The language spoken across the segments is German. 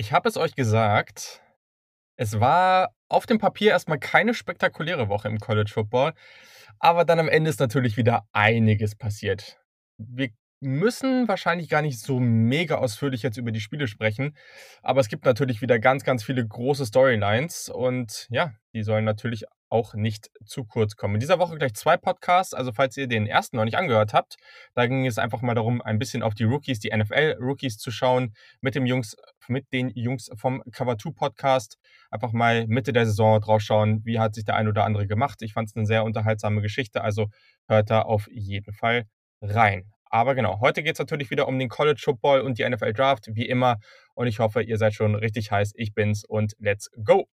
Ich habe es euch gesagt, es war auf dem Papier erstmal keine spektakuläre Woche im College Football, aber dann am Ende ist natürlich wieder einiges passiert. Wir müssen wahrscheinlich gar nicht so mega ausführlich jetzt über die Spiele sprechen, aber es gibt natürlich wieder ganz, ganz viele große Storylines und ja, die sollen natürlich auch nicht zu kurz kommen. In dieser Woche gleich zwei Podcasts, also falls ihr den ersten noch nicht angehört habt, da ging es einfach mal darum, ein bisschen auf die Rookies, die NFL-Rookies zu schauen, mit dem Jungs, mit den Jungs vom Cover 2 Podcast. Einfach mal Mitte der Saison drauf schauen, wie hat sich der ein oder andere gemacht. Ich fand es eine sehr unterhaltsame Geschichte, also hört da auf jeden Fall rein. Aber genau, heute geht es natürlich wieder um den College Football und die NFL Draft, wie immer. Und ich hoffe, ihr seid schon richtig heiß. Ich bin's und let's go!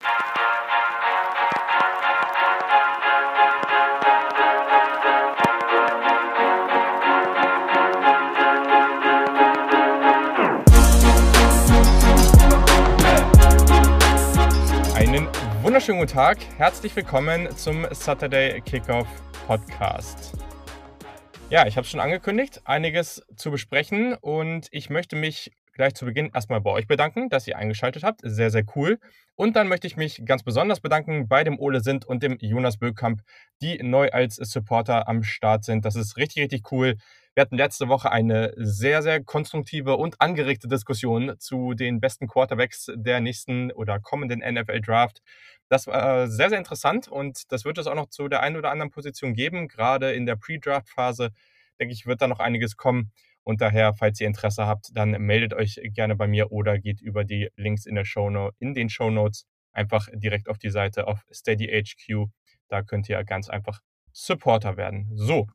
Wunderschönen guten Tag. Herzlich willkommen zum Saturday Kickoff Podcast. Ja, ich habe es schon angekündigt, einiges zu besprechen und ich möchte mich gleich zu Beginn erstmal bei euch bedanken, dass ihr eingeschaltet habt. Sehr, sehr cool. Und dann möchte ich mich ganz besonders bedanken bei dem Ole Sind und dem Jonas Böckamp, die neu als Supporter am Start sind. Das ist richtig, richtig cool. Wir hatten letzte Woche eine sehr, sehr konstruktive und angeregte Diskussion zu den besten Quarterbacks der nächsten oder kommenden NFL Draft. Das war sehr, sehr interessant und das wird es auch noch zu der einen oder anderen Position geben. Gerade in der Pre-Draft-Phase, denke ich, wird da noch einiges kommen. Und daher, falls ihr Interesse habt, dann meldet euch gerne bei mir oder geht über die Links in, der Show in den Show Notes einfach direkt auf die Seite auf SteadyHQ. Da könnt ihr ganz einfach Supporter werden. So,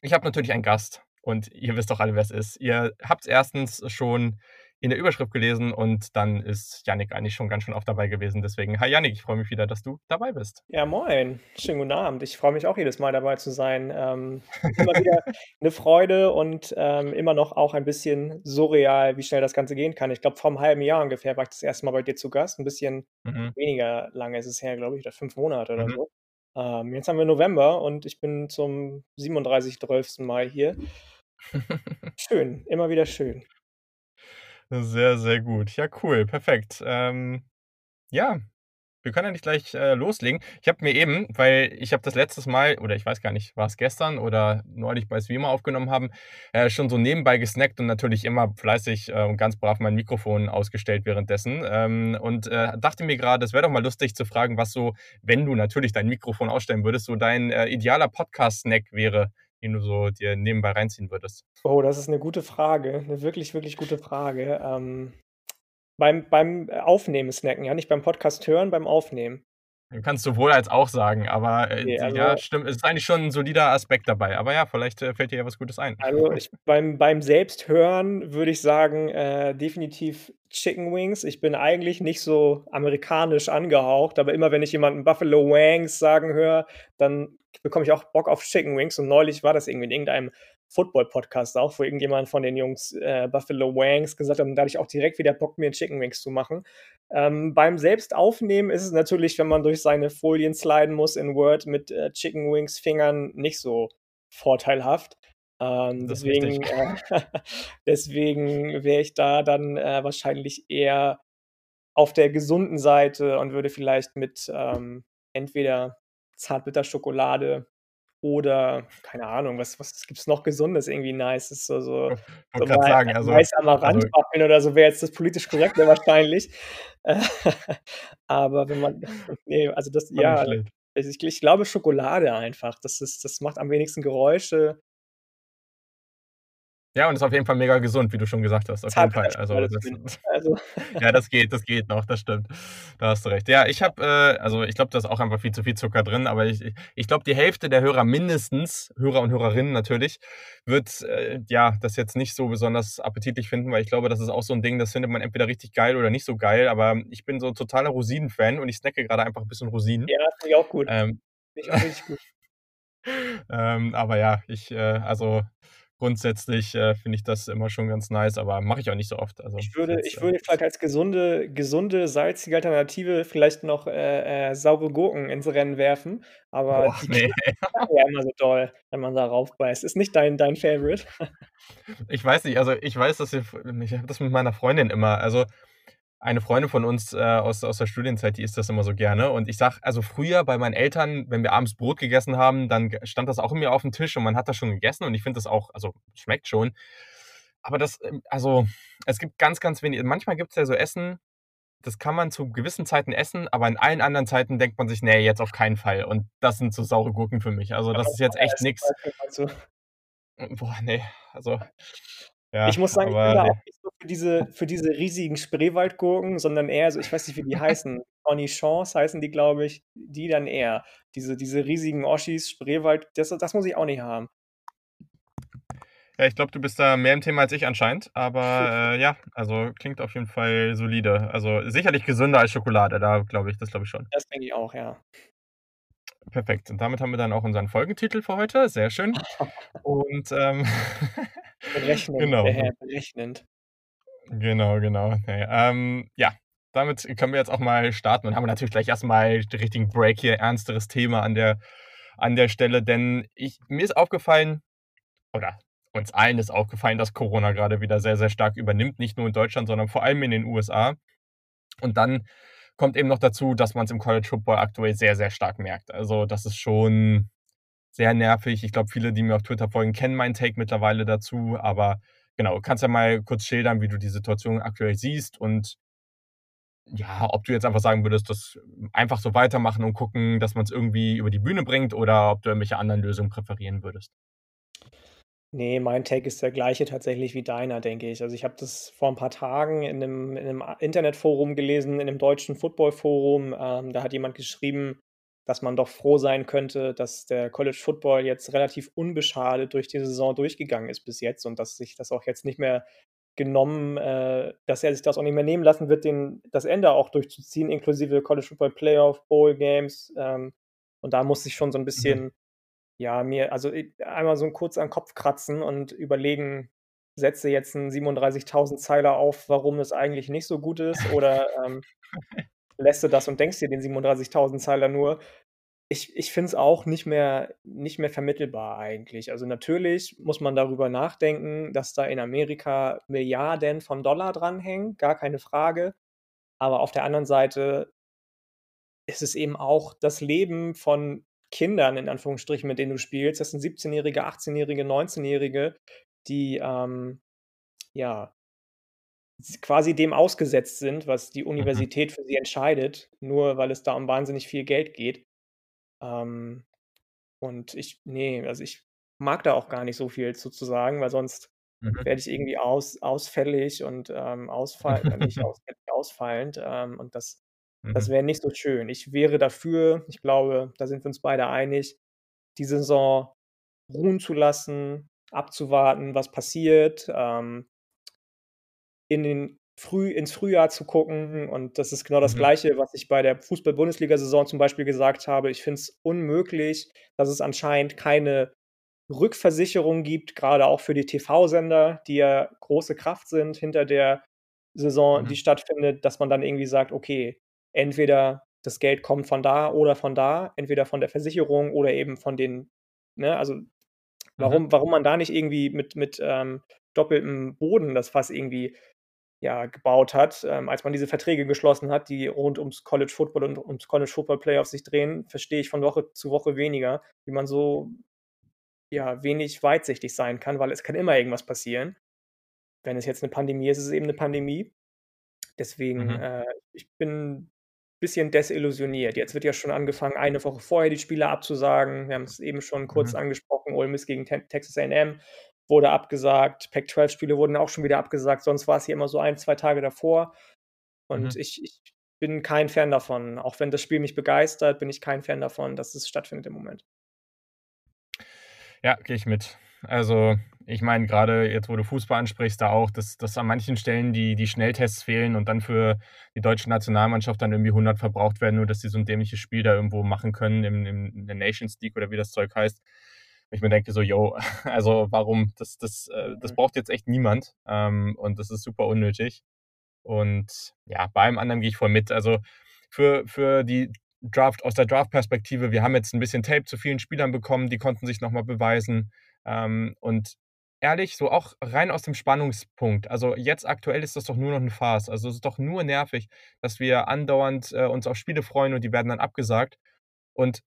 ich habe natürlich einen Gast und ihr wisst doch alle, wer es ist. Ihr habt es erstens schon in der Überschrift gelesen und dann ist Yannick eigentlich schon ganz schön oft dabei gewesen. Deswegen, hi Yannick, ich freue mich wieder, dass du dabei bist. Ja, moin. Schönen guten Abend. Ich freue mich auch jedes Mal dabei zu sein. Ähm, immer wieder eine Freude und ähm, immer noch auch ein bisschen surreal, wie schnell das Ganze gehen kann. Ich glaube, vor einem halben Jahr ungefähr war ich das erste Mal bei dir zu Gast. Ein bisschen mhm. weniger lange ist es her, glaube ich, oder fünf Monate oder mhm. so. Ähm, jetzt haben wir November und ich bin zum 37.12. Mal hier. schön, immer wieder schön. Sehr, sehr gut. Ja, cool, perfekt. Ähm, ja, wir können ja nicht gleich äh, loslegen. Ich habe mir eben, weil ich habe das letztes Mal, oder ich weiß gar nicht, war es gestern oder neulich bei Streamer aufgenommen haben, äh, schon so nebenbei gesnackt und natürlich immer fleißig äh, und ganz brav mein Mikrofon ausgestellt währenddessen. Ähm, und äh, dachte mir gerade, es wäre doch mal lustig zu fragen, was so, wenn du natürlich dein Mikrofon ausstellen würdest, so dein äh, idealer Podcast-Snack wäre, du so dir nebenbei reinziehen würdest? Oh, das ist eine gute Frage. Eine wirklich, wirklich gute Frage. Ähm, beim, beim Aufnehmen snacken, ja, nicht beim Podcast hören, beim Aufnehmen. Kannst du wohl als auch sagen, aber äh, okay, also, ja, stimmt, es ist eigentlich schon ein solider Aspekt dabei. Aber ja, vielleicht äh, fällt dir ja was Gutes ein. Also ich, beim, beim Selbsthören würde ich sagen, äh, definitiv Chicken Wings. Ich bin eigentlich nicht so amerikanisch angehaucht, aber immer wenn ich jemanden Buffalo Wangs sagen höre, dann bekomme ich auch Bock auf Chicken Wings. Und neulich war das irgendwie in irgendeinem Football-Podcast auch, wo irgendjemand von den Jungs äh, Buffalo Wangs gesagt hat, und da hatte ich auch direkt wieder Bock, mir Chicken Wings zu machen. Ähm, beim Selbstaufnehmen ist es natürlich, wenn man durch seine Folien sliden muss in Word mit äh, Chicken Wings Fingern nicht so vorteilhaft. Ähm, deswegen äh, deswegen wäre ich da dann äh, wahrscheinlich eher auf der gesunden Seite und würde vielleicht mit ähm, entweder Zartbitterschokolade oder, keine Ahnung, was, was gibt es noch Gesundes, irgendwie nice? Ist so, so, ich so mal, sagen, also, nice Amaranth also, oder so wäre jetzt das politisch korrekte wahrscheinlich. Aber wenn man, nee, also das, ja, ich, ich, glaube Schokolade einfach. Das, ist, das macht am wenigsten Geräusche. Ja, und ist auf jeden Fall mega gesund, wie du schon gesagt hast. Auf jeden Fall. Also, das, also. ja, das geht, das geht noch, das stimmt. Da hast du recht. Ja, ich habe, äh, also ich glaube, da ist auch einfach viel zu viel Zucker drin, aber ich, ich glaube, die Hälfte der Hörer mindestens, Hörer und Hörerinnen natürlich, wird äh, ja das jetzt nicht so besonders appetitlich finden, weil ich glaube, das ist auch so ein Ding, das findet man entweder richtig geil oder nicht so geil, aber ich bin so totaler Rosinen-Fan und ich snacke gerade einfach ein bisschen Rosinen. Ja, finde ich auch gut. Ähm, finde ich auch richtig gut. ähm, aber ja, ich, äh, also grundsätzlich äh, finde ich das immer schon ganz nice, aber mache ich auch nicht so oft. Also, ich würde, jetzt, ich würde vielleicht als gesunde, gesunde, salzige Alternative vielleicht noch äh, äh, saure Gurken ins Rennen werfen. Aber Boah, die nee. ja immer so toll, wenn man da raufbeißt. Ist nicht dein, dein Favorite? ich weiß nicht, also ich weiß, dass ich, ich habe das mit meiner Freundin immer. Also eine Freundin von uns äh, aus, aus der Studienzeit, die isst das immer so gerne. Und ich sag, also früher bei meinen Eltern, wenn wir abends Brot gegessen haben, dann stand das auch in mir auf dem Tisch und man hat das schon gegessen und ich finde das auch, also schmeckt schon. Aber das, ähm, also es gibt ganz, ganz wenig. Manchmal gibt es ja so Essen, das kann man zu gewissen Zeiten essen, aber in allen anderen Zeiten denkt man sich, nee, jetzt auf keinen Fall. Und das sind so saure Gurken für mich. Also das ist jetzt echt nichts. Boah, nee, also ja, ich muss sagen, ich bin da auch nicht so für diese, für diese riesigen Spreewaldgurken, sondern eher so, ich weiß nicht, wie die heißen. Cornichons heißen die, glaube ich, die dann eher. Diese, diese riesigen Oschis, Spreewald, das, das muss ich auch nicht haben. Ja, ich glaube, du bist da mehr im Thema als ich anscheinend. Aber äh, ja, also klingt auf jeden Fall solide. Also sicherlich gesünder als Schokolade, da glaube ich, das glaube ich schon. Das denke ich auch, ja. Perfekt. Und damit haben wir dann auch unseren Folgentitel für heute. Sehr schön. Und ähm, berechnend, genau. Herr berechnend. Genau, genau. Nee, ähm, ja, damit können wir jetzt auch mal starten und haben natürlich gleich erstmal den richtigen Break hier, ernsteres Thema an der, an der Stelle, denn ich, mir ist aufgefallen, oder uns allen ist aufgefallen, dass Corona gerade wieder sehr, sehr stark übernimmt, nicht nur in Deutschland, sondern vor allem in den USA. Und dann kommt eben noch dazu, dass man es im College Football aktuell sehr, sehr stark merkt. Also das ist schon sehr nervig. Ich glaube, viele, die mir auf Twitter folgen, kennen meinen Take mittlerweile dazu. Aber genau, kannst ja mal kurz schildern, wie du die Situation aktuell siehst und ja, ob du jetzt einfach sagen würdest, das einfach so weitermachen und gucken, dass man es irgendwie über die Bühne bringt oder ob du irgendwelche anderen Lösungen präferieren würdest. Nee, mein Take ist der gleiche tatsächlich wie deiner, denke ich. Also, ich habe das vor ein paar Tagen in einem in 'nem Internetforum gelesen, in 'nem deutschen Footballforum. Ähm, da hat jemand geschrieben, dass man doch froh sein könnte, dass der College Football jetzt relativ unbeschadet durch die Saison durchgegangen ist bis jetzt und dass sich das auch jetzt nicht mehr genommen äh, dass er sich das auch nicht mehr nehmen lassen wird, den das Ende auch durchzuziehen, inklusive College Football Playoff, Bowl Games. Ähm, und da musste ich schon so ein Mhm. bisschen ja, mir also, einmal so kurz an den Kopf kratzen und überlegen, setze jetzt 'n 37.000 Zeiler auf, warum es eigentlich nicht so gut ist oder, ähm, lässt du das und denkst dir den 37.000 Zeiler nur. Ich ich finde es auch nicht mehr nicht mehr vermittelbar eigentlich. Also, natürlich muss man darüber nachdenken, dass da in Amerika Milliarden von Dollar dranhängen, gar keine Frage. Aber auf der anderen Seite ist es eben auch das Leben von Kindern in Anführungsstrichen, mit denen du spielst. Das sind 17-Jährige, 18-Jährige, 19-Jährige, die ähm, ja quasi dem ausgesetzt sind, was die mhm. Universität für sie entscheidet, nur weil es da um wahnsinnig viel Geld geht. Ähm, und ich, nee, also ich mag da auch gar nicht so viel zu, sagen, weil sonst mhm. werde ich irgendwie aus, ausfällig und ähm, ausfall, äh, nicht ausfällig, ausfallend. Ähm, und das das mhm. wäre nicht so schön. Ich wäre dafür, ich glaube, da sind wir uns beide einig, die Saison ruhen zu lassen, abzuwarten, was passiert, ähm, in den früh ins Frühjahr zu gucken. Und das ist genau das Mhm. Gleiche, was ich bei der Fußball-Bundesliga-Saison zum Beispiel gesagt habe. Ich finde es unmöglich, dass es anscheinend keine Rückversicherung gibt, gerade auch für die TV-Sender, die ja große Kraft sind hinter der Saison, die mhm. stattfindet, dass man dann irgendwie sagt: „Okay, entweder das Geld kommt von da oder von da, entweder von der Versicherung oder eben von den, ne, also warum, mhm. warum man da nicht irgendwie mit, mit ähm, doppeltem Boden das Fass irgendwie ja, gebaut hat, ähm, als man diese Verträge geschlossen hat, die rund ums College Football und ums College Football Playoff sich drehen, verstehe ich von Woche zu Woche weniger, wie man so ja, wenig weitsichtig sein kann, weil es kann immer irgendwas passieren. Wenn es jetzt eine Pandemie ist, ist es eben eine Pandemie. Deswegen, mhm. äh, ich bin bisschen desillusioniert. Jetzt wird ja schon angefangen, eine Woche vorher die Spiele abzusagen. Wir haben es eben schon kurz mhm. angesprochen, Ole Miss gegen Texas A&M wurde abgesagt, Pac-12-Spiele wurden auch schon wieder abgesagt, sonst war es hier immer so ein, zwei Tage davor. Und mhm. ich, ich bin kein Fan davon. Auch wenn das Spiel mich begeistert, bin ich kein Fan davon, dass es stattfindet im Moment. Ja, gehe ich mit. Also, ich meine, gerade jetzt, wo du Fußball ansprichst, da auch, dass, dass an manchen Stellen die, die Schnelltests fehlen und dann für die deutsche Nationalmannschaft dann irgendwie 100 verbraucht werden, nur dass sie so ein dämliches Spiel da irgendwo machen können im, in der Nations League oder wie das Zeug heißt. Ich mir denke so, yo, also warum, das, das, äh, das mhm. braucht jetzt echt niemand ähm, und das ist super unnötig. Und ja, bei allem anderen gehe ich voll mit. Also für, für die Draft, aus der Draft-Perspektive, wir haben jetzt ein bisschen Tape zu vielen Spielern bekommen, die konnten sich nochmal beweisen. Ähm, und ehrlich, so auch rein aus dem Spannungspunkt. Also jetzt aktuell ist das doch nur noch 'ne Farce. Also, es ist doch nur nervig, dass wir andauernd, äh, uns auf Spiele freuen und die werden dann abgesagt. Und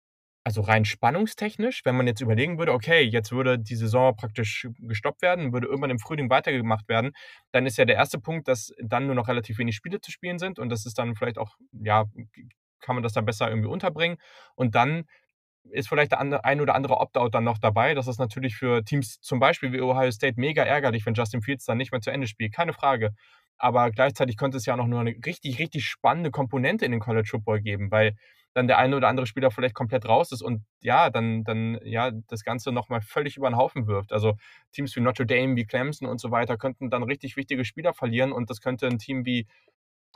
also rein spannungstechnisch, wenn man jetzt überlegen würde, okay, jetzt würde die Saison praktisch gestoppt werden, würde irgendwann im Frühling weitergemacht werden, dann ist ja der erste Punkt, dass dann nur noch relativ wenig Spiele zu spielen sind und das ist dann vielleicht auch ja, kann man das da besser irgendwie unterbringen. Und dann ist vielleicht der ein oder andere Opt-out dann noch dabei. Das ist natürlich für Teams zum Beispiel wie Ohio State mega ärgerlich, wenn Justin Fields dann nicht mehr zu Ende spielt, keine Frage. Aber gleichzeitig könnte es ja auch noch nur 'ne richtig, richtig spannende Komponente in den College Football geben, weil dann der eine oder andere Spieler vielleicht komplett raus ist und ja, dann dann, ja, das Ganze noch mal völlig über 'n Haufen wirft. Also, Teams wie Notre Dame, wie Clemson und so weiter könnten dann richtig wichtige Spieler verlieren und das könnte 'n Team wie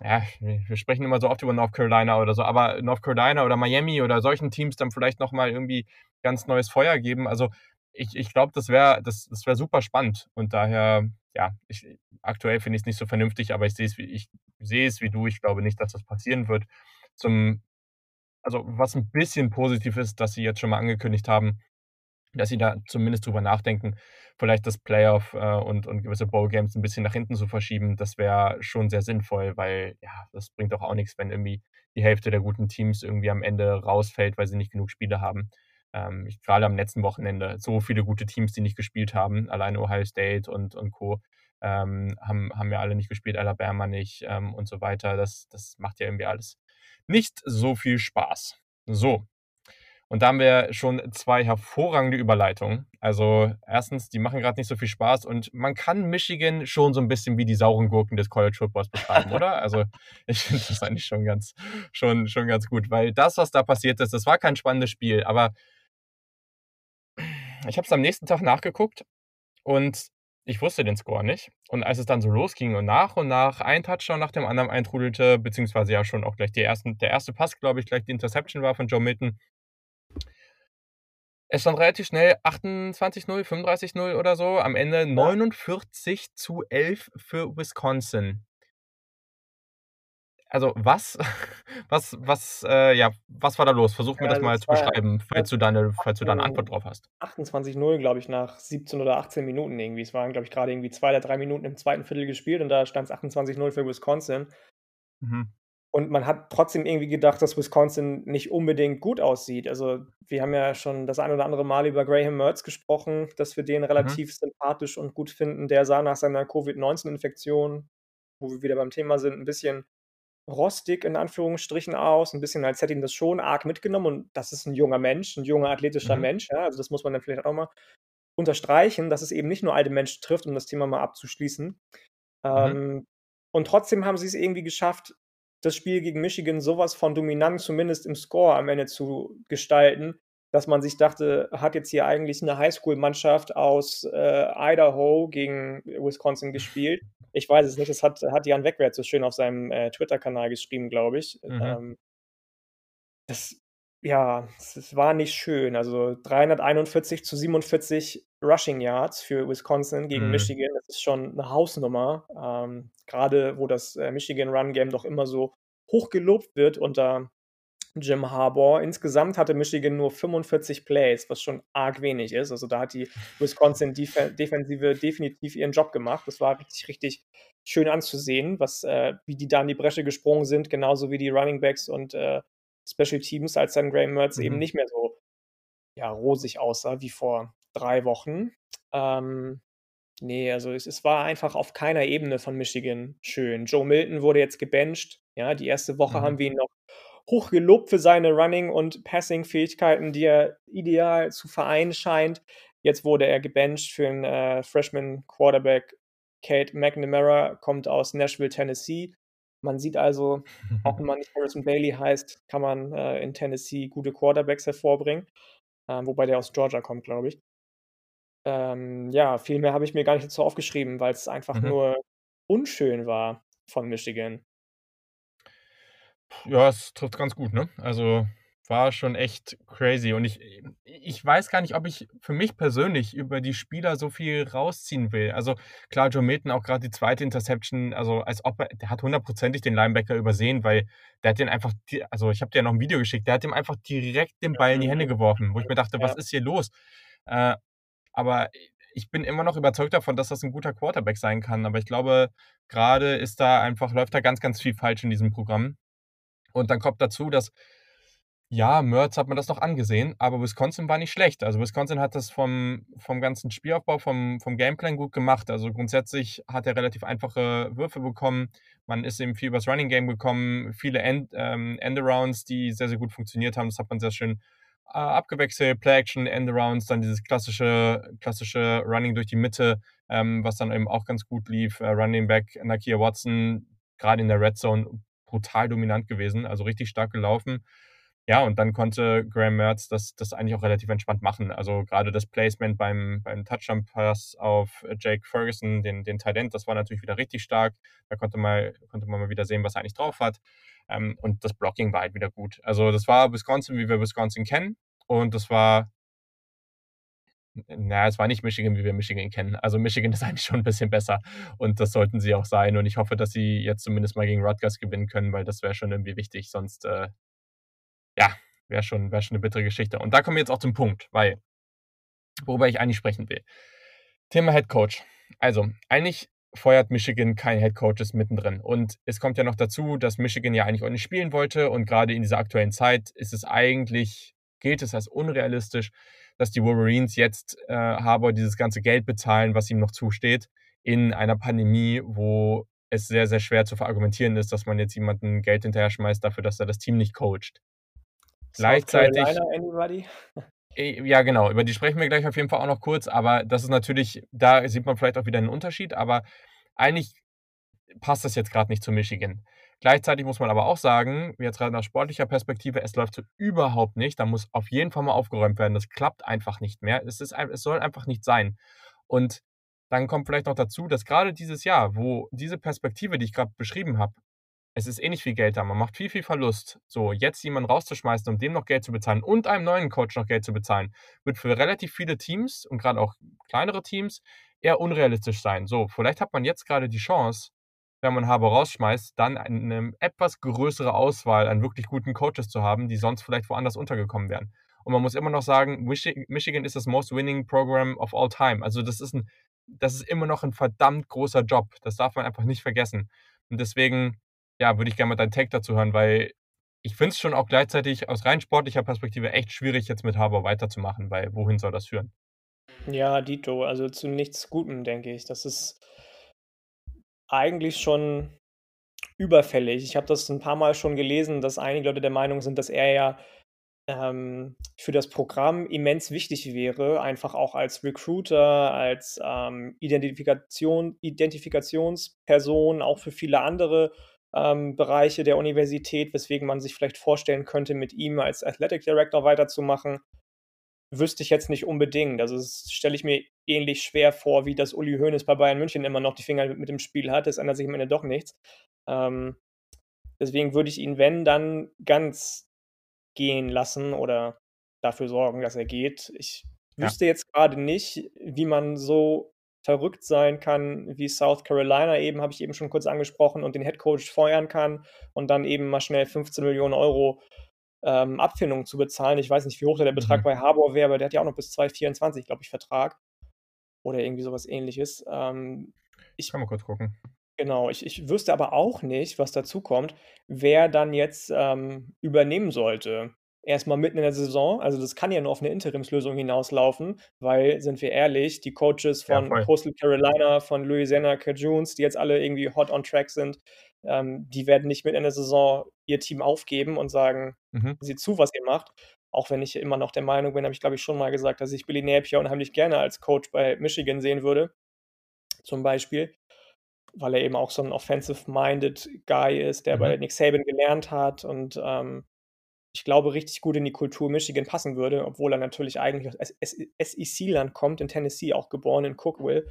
ja, wir sprechen immer so oft über North Carolina oder so, aber North Carolina oder Miami oder solchen Teams dann vielleicht noch mal irgendwie ganz neues Feuer geben. Also, ich ich glaube, das wäre das das wäre super spannend und daher, ja, ich aktuell finde ich's nicht so vernünftig, aber ich sehe es wie ich sehe es wie du. Ich glaube nicht, dass das passieren wird. Zum also, was 'n bisschen positiv ist, dass sie jetzt schon mal angekündigt haben, dass sie da zumindest drüber nachdenken, vielleicht das Playoff, äh, und und gewisse Bowl-Games 'n bisschen nach hinten zu verschieben. Das wäre schon sehr sinnvoll, weil, ja, das bringt doch auch nix, wenn irgendwie die Hälfte der guten Teams irgendwie am Ende rausfällt, weil sie nicht genug Spiele haben. Ähm, ich grade am letzten Wochenende so viele gute Teams, die nicht gespielt haben. Alleine Ohio State und und Co., ähm, haben haben ja alle nicht gespielt, Alabama nicht, ähm, und so weiter. Das das macht ja irgendwie alles nicht so viel Spaß. So, und da haben wir schon 2 hervorragende Überleitungen. Also, 1., die machen grad nicht so viel Spaß und man kann Michigan schon so 'n bisschen wie die sauren Gurken des College Footballs beschreiben, oder? Also, ich finde das eigentlich schon ganz schon schon ganz gut, weil das, was da passiert ist, das war kein spannendes Spiel, aber ich habe es am nächsten Tag nachgeguckt und ich wusste den Score nicht. Und als es dann so losging und nach und nach ein Touchdown nach dem anderen eintrudelte, beziehungsweise ja schon auch gleich die ersten der erste Pass, glaube ich, gleich die Interception war von Joe Milton es stand relativ schnell 28:0, 35:0 oder so, am Ende Ja. 49:11 für Wisconsin. Also, was was was, äh, ja, was war da los? Versuch mir Ja, das mal es zu beschreiben, falls du da 'ne falls du 'ne achten Antwort drauf hast. 28:0, glaube ich, nach 17 oder 18 Minuten irgendwie. Es waren, glaube ich, grade irgendwie 2 oder 3 Minuten im 2. Viertel gespielt und da stand's 28:0 für Wisconsin. Mhm. Und man hat trotzdem irgendwie gedacht, dass Wisconsin nicht unbedingt gut aussieht. Also, wir haben ja schon das ein oder andere Mal über Graham Mertz gesprochen, dass wir den Mhm. relativ sympathisch und gut finden. Der sah nach seiner Covid-19-Infektion, wo wir wieder beim Thema sind, 'n bisschen rostig in Anführungsstrichen aus, 'n bisschen, als hätte ihn das schon arg mitgenommen und das ist 'n junger Mensch, 'n junger athletischer Mhm. Mensch, ja? Also, das muss man dann vielleicht auch mal unterstreichen, dass es eben nicht nur alte Menschen trifft, um das Thema mal abzuschließen. Mhm. Ähm, und trotzdem haben sie's irgendwie geschafft, das Spiel gegen Michigan so was von dominant, zumindest im Score am Ende zu gestalten, dass man sich dachte: „Hat jetzt hier eigentlich 'ne Highschool-Mannschaft aus, äh, Idaho gegen Wisconsin gespielt?“ Ich weiß es nicht. Das hat hat Jan Wegwert so schön auf seinem, äh, Twitter-Kanal geschrieben, glaube ich. Mhm. Ähm das ja, es war nicht schön. Also, 341 zu 47 Rushing Yards für Wisconsin gegen Mhm. Michigan. Das ist schon 'ne Hausnummer, ähm, grade wo das, äh, Michigan Run Game doch immer so hoch gelobt wird unter Jim Harbaugh. Insgesamt hatte Michigan nur 45 Plays, was schon arg wenig ist. Also, da hat die Wisconsin Defe Defensive definitiv ihren Job gemacht. Das war richtig, richtig schön anzusehen, was äh, wie die da in die Bresche gesprungen sind, genauso wie die Running Backs und, äh, Special Teams, als dann Graham Mertz eben Mhm. nicht mehr so, ja, rosig aussah wie vor 3 Wochen. Ähm, ne, also, es es war einfach auf keiner Ebene von Michigan schön. Joe Milton wurde jetzt gebencht. Ja, die 1. Woche Mhm. haben wir ihn noch hoch gelobt für seine Running und Passing-Fähigkeiten, die er ideal zu vereinen scheint. Jetzt wurde er gebencht für 'n, äh, Freshman Quarterback. Cade McNamara kommt aus Nashville, Tennessee. Man sieht also, auch wenn man nicht Harrison Bailey heißt, kann man, äh, in Tennessee gute Quarterbacks hervorbringen, ähm, wobei der aus Georgia kommt, glaube ich. Ähm, ja, viel mehr habe ich mir gar nicht dazu aufgeschrieben, weil's einfach Mhm. nur unschön war von Michigan. Ja, es trifft's ganz gut, ne? Also, war schon echt crazy und ich ich weiß gar nicht, ob ich für mich persönlich über die Spieler so viel rausziehen will. Also, klar, Joe Milton auch grad die 2. Interception, also, als ob er der hat hundertprozentig den Linebacker übersehen, weil der hat den einfach also, ich habe dir ja noch 'n Video geschickt, der hat ihm einfach direkt den Ball in die Hände geworfen, wo ich mir dachte: „Was Ja. ist hier los?“ Äh, aber ich bin immer noch überzeugt davon, dass das ein guter Quarterback sein kann. Aber ich glaube, gerade ist da einfach, läuft da ganz, ganz viel falsch in diesem Programm. Und dann kommt dazu, dass ja, Mertz hat man das noch angesehen, aber Wisconsin war nicht schlecht. Also Wisconsin hat das vom, vom ganzen Spielaufbau, vom, vom Gameplan gut gemacht. Also grundsätzlich hat er relativ einfache Würfe bekommen. Man ist eben viel übers Running Game gekommen, viele End, ähm, Endarounds, die sehr, sehr gut funktioniert haben. Das hat man sehr schön äh, abgewechselt. Play-Action, Endarounds, dann dieses klassische, klassische Running durch die Mitte, ähm, was dann eben auch ganz gut lief. Äh, Running Back Nakia Watson, gerade in der Red Zone, brutal dominant gewesen, also richtig stark gelaufen. Ja, und dann konnte Graham Mertz das, das eigentlich auch relativ entspannt machen. Also gerade das Placement beim, beim Touchdown-Pass auf Jake Ferguson, den, den Talent, das war natürlich wieder richtig stark. Da konnte, mal, konnte man mal wieder sehen, was er eigentlich drauf hat. Ähm, und das Blocking war halt wieder gut. Also das war Wisconsin, wie wir Wisconsin kennen. Und das war, naja, es war nicht Michigan, wie wir Michigan kennen. Also Michigan ist eigentlich schon ein bisschen besser. Und das sollten sie auch sein. Und ich hoffe, dass sie jetzt zumindest mal gegen Rutgers gewinnen können, weil das wäre schon irgendwie wichtig. Sonst äh, ja, wäre schon, wär schon eine bittere Geschichte. Und da kommen wir jetzt auch zum Punkt, weil, worüber ich eigentlich sprechen will. Thema Head Coach. Also, eigentlich feuert Michigan keine Head Coaches mittendrin. Und es kommt ja noch dazu, dass Michigan ja eigentlich auch nicht spielen wollte. Und gerade in dieser aktuellen Zeit ist es eigentlich, gilt es als unrealistisch, dass die Wolverines jetzt äh, Harbour dieses ganze Geld bezahlen, was ihm noch zusteht, in einer Pandemie, wo es sehr, sehr schwer zu verargumentieren ist, dass man jetzt jemanden Geld hinterher schmeißt dafür, dass er das Team nicht coacht. Gleichzeitig. anybody? Ja, genau. Über die sprechen wir gleich auf jeden Fall auch noch kurz. Aber das ist natürlich, da sieht man vielleicht auch wieder einen Unterschied. Aber eigentlich passt das jetzt gerade nicht zu Michigan. Gleichzeitig muss man aber auch sagen, jetzt gerade nach sportlicher Perspektive, es läuft so überhaupt nicht. Da muss auf jeden Fall mal aufgeräumt werden. Das klappt einfach nicht mehr. Es, ist, es soll einfach nicht sein. Und dann kommt vielleicht noch dazu, dass gerade dieses Jahr, wo diese Perspektive, die ich gerade beschrieben habe, es ist eh nicht viel Geld da, man macht viel, viel Verlust. So, jetzt jemanden rauszuschmeißen, um dem noch Geld zu bezahlen und einem neuen Coach noch Geld zu bezahlen, wird für relativ viele Teams und gerade auch kleinere Teams eher unrealistisch sein. So, vielleicht hat man jetzt gerade die Chance, wenn man Harbour rausschmeißt, dann eine etwas größere Auswahl an wirklich guten Coaches zu haben, die sonst vielleicht woanders untergekommen wären. Und man muss immer noch sagen, Michigan ist das most winning program of all time. Also das ist ein, das ist immer noch ein verdammt großer Job. Das darf man einfach nicht vergessen. Und deswegen ja, würde ich gerne mal deinen Take dazu hören, weil ich finde es schon auch gleichzeitig aus rein sportlicher Perspektive echt schwierig, jetzt mit Harbour weiterzumachen, weil wohin soll das führen? Ja, Dito, also zu nichts Gutem, denke ich. Das ist eigentlich schon überfällig. Ich habe das ein paar Mal schon gelesen, dass einige Leute der Meinung sind, dass er ja ähm, für das Programm immens wichtig wäre, einfach auch als Recruiter, als ähm, Identifikation, Identifikationsperson, auch für viele andere ähm, Bereiche der Universität, weswegen man sich vielleicht vorstellen könnte, mit ihm als Athletic Director weiterzumachen. Wüsste ich jetzt nicht unbedingt. Also das stelle ich mir ähnlich schwer vor, wie das Uli Hoeneß bei Bayern München immer noch die Finger mit, mit dem Spiel hat. Es ändert sich am Ende doch nichts. Ähm, deswegen würde ich ihn, wenn, dann ganz gehen lassen oder dafür sorgen, dass er geht. Ich ja. wüsste jetzt gerade nicht, wie man so verrückt sein kann, wie South Carolina eben, habe ich eben schon kurz angesprochen, und den Head Coach feuern kann und dann eben mal schnell 15 Millionen Euro ähm, Abfindung zu bezahlen. Ich weiß nicht, wie hoch der Betrag mhm. bei Harbour wäre, aber der hat ja auch noch bis 2024, glaube ich, Vertrag. Oder irgendwie sowas ähnliches. Ähm, ich kann mal kurz gucken. Genau, ich, ich wüsste aber auch nicht, was dazu kommt, wer dann jetzt ähm, übernehmen sollte erstmal mitten in der Saison. Also das kann ja nur auf eine Interimslösung hinauslaufen, weil, sind wir ehrlich, die Coaches von ja, Coastal Carolina, von Louisiana Cajuns, die jetzt alle irgendwie hot on track sind, ähm, die werden nicht mitten in der Saison ihr Team aufgeben und sagen, mhm. sieh zu, was ihr macht. Auch wenn ich immer noch der Meinung bin, habe ich glaube ich schon mal gesagt, dass ich Billy Napier unheimlich gerne als Coach bei Michigan sehen würde. Zum Beispiel weil er eben auch so ein offensive-minded Guy ist, der mhm. bei Nick Saban gelernt hat und ähm, ich glaube, richtig gut in die Kultur Michigan passen würde, obwohl er natürlich eigentlich aus SEC-Land kommt, in Tennessee auch geboren, in Cookville.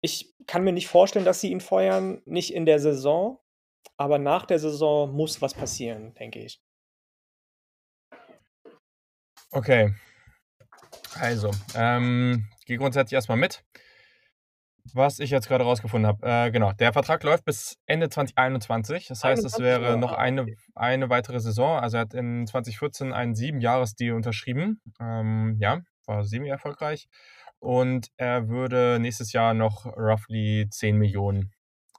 Ich kann mir nicht vorstellen, dass sie ihn feuern, nicht in der Saison, aber nach der Saison muss was passieren, denke ich. Okay. Also, ähm, gehe grundsätzlich erstmal mit was ich jetzt gerade rausgefunden habe. Äh, genau, der Vertrag läuft bis Ende 2021. Das heißt, es wäre noch eine, eine weitere Saison. Also er hat in 2014 einen Siebenjahresdeal unterschrieben. Ähm, ja, war sieben erfolgreich. und er würde nächstes Jahr noch roughly 10 Millionen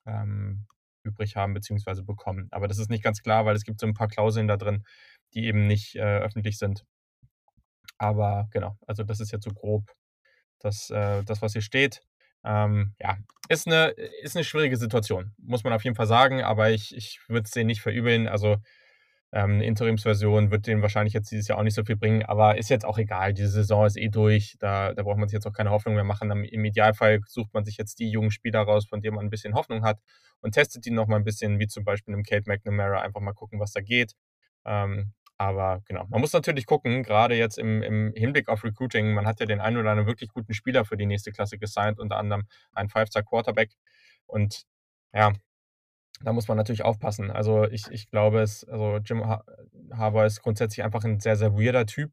ähm, übrig haben bzw. bekommen. Aber das ist nicht ganz klar, weil es gibt so ein paar Klauseln da drin, die eben nicht äh, öffentlich sind. Aber genau, also das ist jetzt so grob das, äh, das was hier steht. Ähm, ja, ist eine, ist eine schwierige Situation, muss man auf jeden Fall sagen, aber ich, ich würde es denen nicht verübeln. Also ähm, eine Interimsversion wird denen wahrscheinlich jetzt dieses Jahr auch nicht so viel bringen, aber ist jetzt auch egal. Diese Saison ist eh durch. Da, da braucht man sich jetzt auch keine Hoffnung mehr machen. Im Idealfall sucht man sich jetzt die jungen Spieler raus, von denen man ein bisschen Hoffnung hat und testet die nochmal ein bisschen, wie zum Beispiel im Kate McNamara, einfach mal gucken, was da geht. Ähm, aber genau, man muss natürlich gucken, gerade jetzt im, im, Hinblick auf Recruiting, man hat ja den einen oder anderen wirklich guten Spieler für die nächste Klasse gesigned, unter anderem einen Five-Star-Quarterback. Und ja, da muss man natürlich aufpassen. Also ich, ich glaube es, also Jim Harbour ist grundsätzlich einfach ein sehr, sehr weirder Typ.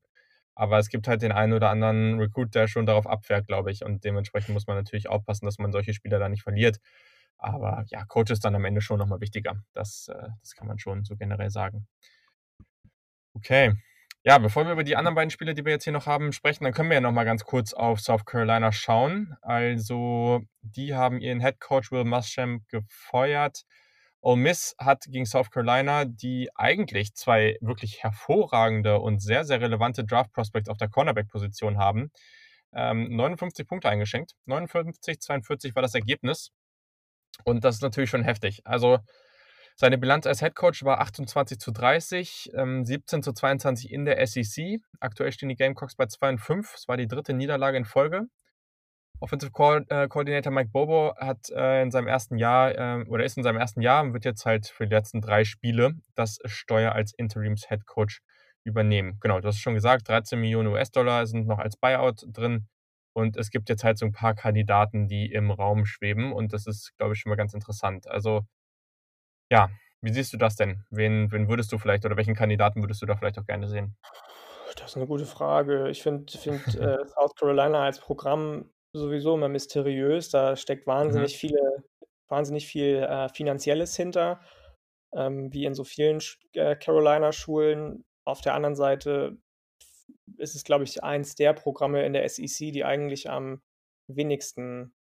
Aber es gibt halt den einen oder anderen Recruit, der schon darauf abfährt, glaube ich. Und dementsprechend muss man natürlich aufpassen, dass man solche Spieler da nicht verliert. Aber ja, Coach ist dann am Ende schon nochmal wichtiger. Das, äh, das kann man schon so generell sagen. Okay. Ja, bevor wir über die anderen beiden Spiele, die wir jetzt hier noch haben, sprechen, dann können wir ja noch mal ganz kurz auf South Carolina schauen. Also, die haben ihren Head Coach Will Muschamp gefeuert. Ole Miss hat gegen South Carolina, die eigentlich zwei wirklich hervorragende und sehr, sehr relevante Draft Prospects auf der Cornerback-Position haben, ähm, 59 Punkte eingeschenkt. 59, 42 war das Ergebnis. Und das ist natürlich schon heftig. Also, seine Bilanz als Head Coach war 28 zu 30, ähm, 17 zu 22 in der SEC. Aktuell stehen die Gamecocks bei 2 und 5. Es war die dritte Niederlage in Folge. Offensive äh, Coordinator Mike Bobo hat äh, in seinem ersten Jahr äh, oder ist in seinem ersten Jahr und wird jetzt halt für die letzten drei Spiele das Steuer als Interims Head Coach übernehmen. Genau, du hast schon gesagt, 13 Millionen US-Dollar sind noch als Buyout drin. Und es gibt jetzt halt so ein paar Kandidaten, die im Raum schweben. Und das ist, glaube ich, schon mal ganz interessant. Also ja, wie siehst du das denn? Wen wen würdest du vielleicht oder welchen Kandidaten würdest du da vielleicht auch gerne sehen? Das ist 'ne gute Frage. Ich finde finde, äh, South Carolina als Programm sowieso immer mysteriös. Da steckt Mhm. wahnsinnig viele wahnsinnig viel, äh, Finanzielles hinter, ähm, wie in so vielen äh, Carolina-Schulen. Auf der anderen Seite ist es, glaube ich, eins der Programme in der SEC, die eigentlich am wenigsten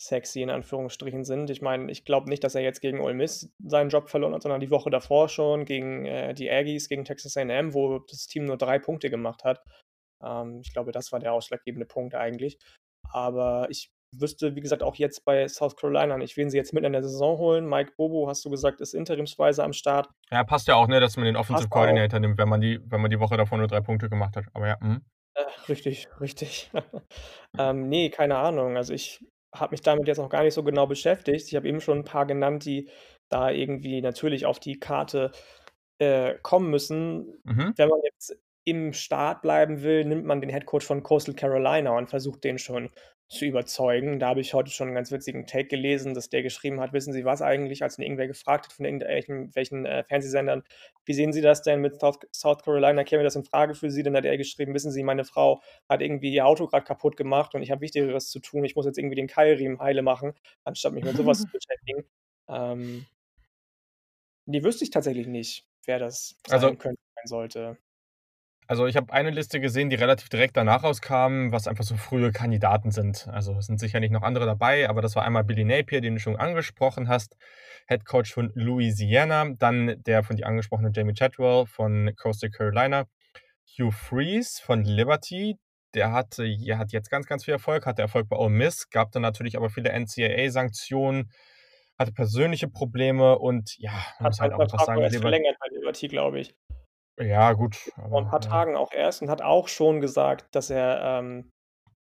sexy in Anführungsstrichen sind. Ich meine, ich glaube nicht, dass er jetzt gegen Ole Miss seinen Job verloren hat, sondern die Woche davor schon gegen äh, die Aggies, gegen Texas A&M, wo das Team nur drei Punkte gemacht hat. Ähm, ich glaube, das war der ausschlaggebende Punkt eigentlich. Aber ich wüsste, wie gesagt, auch jetzt bei South Carolina nicht, wen sie jetzt mitten in der Saison holen. Mike Bobo, hast du gesagt, ist interimsweise am Start. Ja, passt ja auch, ne, dass man den Offensive Coordinator nimmt, wenn man die, wenn man die Woche davor nur drei Punkte gemacht hat. Aber ja. Mh. Äh, richtig, richtig. ähm, nee, keine Ahnung. Also ich habe mich damit jetzt noch gar nicht so genau beschäftigt. Ich habe eben schon ein paar genannt, die da irgendwie natürlich auf die Karte äh, kommen müssen. Mhm. Wenn man jetzt im Start bleiben will, nimmt man den Headcoach von Coastal Carolina und versucht den schon zu überzeugen. Da habe ich heute schon einen ganz witzigen Take gelesen, dass der geschrieben hat, wissen Sie was eigentlich, als ihn irgendwer gefragt hat von irgendwelchen äh, Fernsehsendern, wie sehen Sie das denn mit South, South Carolina, käme das in Frage für Sie? Dann hat er geschrieben, wissen Sie, meine Frau hat irgendwie ihr Auto gerade kaputt gemacht und ich habe Wichtigeres zu tun, ich muss jetzt irgendwie den Keilriemen heile machen, anstatt mich mit sowas zu beschäftigen. Ähm, die wüsste ich tatsächlich nicht, wer das sein also, könnte, sein sollte. Also ich habe eine Liste gesehen, die relativ direkt danach rauskam, was einfach so frühe Kandidaten sind. Also es sind sicherlich noch andere dabei, aber das war einmal Billy Napier, den du schon angesprochen hast, Head Coach von Louisiana, dann der von dir angesprochene Jamie Chadwell von Coastal Carolina, Hugh Freeze von Liberty, der hatte, hat jetzt ganz, ganz viel Erfolg, hatte Erfolg bei Ole Miss, gab dann natürlich aber viele NCAA-Sanktionen, hatte persönliche Probleme und ja, man muss halt auch etwas sagen. Verlängert bei Liberty, glaube ich. Ja, gut. Vor ein paar ja. Tagen auch erst und hat auch schon gesagt, dass er ähm,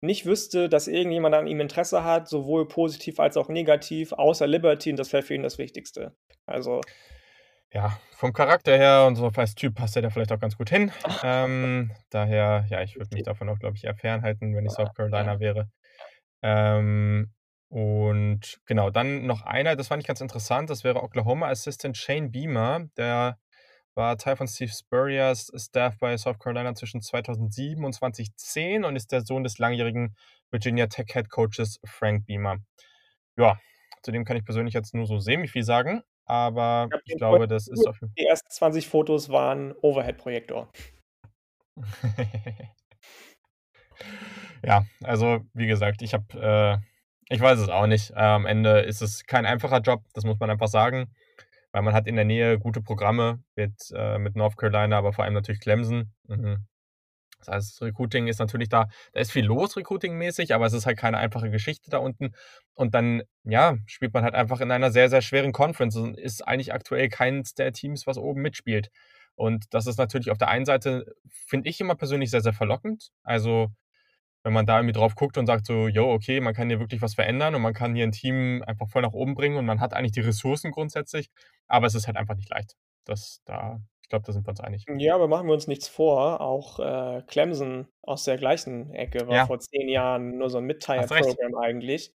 nicht wüsste, dass irgendjemand an ihm Interesse hat, sowohl positiv als auch negativ, außer Liberty, und das wäre für ihn das Wichtigste. Also. Ja, vom Charakter her und so als Typ passt er da vielleicht auch ganz gut hin. ähm, daher, ja, ich würde mich davon auch, glaube ich, eher fernhalten, wenn ich South Carolina wäre. Ähm, und genau, dann noch einer, das fand ich ganz interessant, das wäre Oklahoma Assistant Shane Beamer, der war Teil von Steve Spurriers Staff bei South Carolina zwischen 2007 und 2010 und ist der Sohn des langjährigen Virginia Tech Head Coaches Frank Beamer. Ja, zu dem kann ich persönlich jetzt nur so semi viel sagen, aber ich, ich glaube, das ist auf Die ersten 20 Fotos waren Overhead-Projektor. Ja, also wie gesagt, ich habe, äh, ich weiß es auch nicht. Äh, am Ende ist es kein einfacher Job, das muss man einfach sagen, weil man hat in der Nähe gute Programme mit, äh, mit North Carolina, aber vor allem natürlich Clemson. Mhm. Das heißt, Recruiting ist natürlich da, da ist viel los recruitingmäßig, aber es ist halt keine einfache Geschichte da unten. Und dann, ja, spielt man halt einfach in einer sehr, sehr schweren Conference und ist eigentlich aktuell keins der Teams, was oben mitspielt. Und das ist natürlich auf der einen Seite, finde ich immer persönlich sehr, sehr verlockend. Also, wenn man da irgendwie drauf guckt und sagt so, jo, okay, man kann hier wirklich was verändern und man kann hier ein Team einfach voll nach oben bringen und man hat eigentlich die Ressourcen grundsätzlich, aber es ist halt einfach nicht leicht. Das da ich glaube, da sind wir uns einig. Ja, aber machen wir uns nichts vor, auch, äh, Clemson aus der gleichen Ecke war Ja. vor 10 Jahren nur so 'n Hast recht. Mid-Tier-Program eigentlich.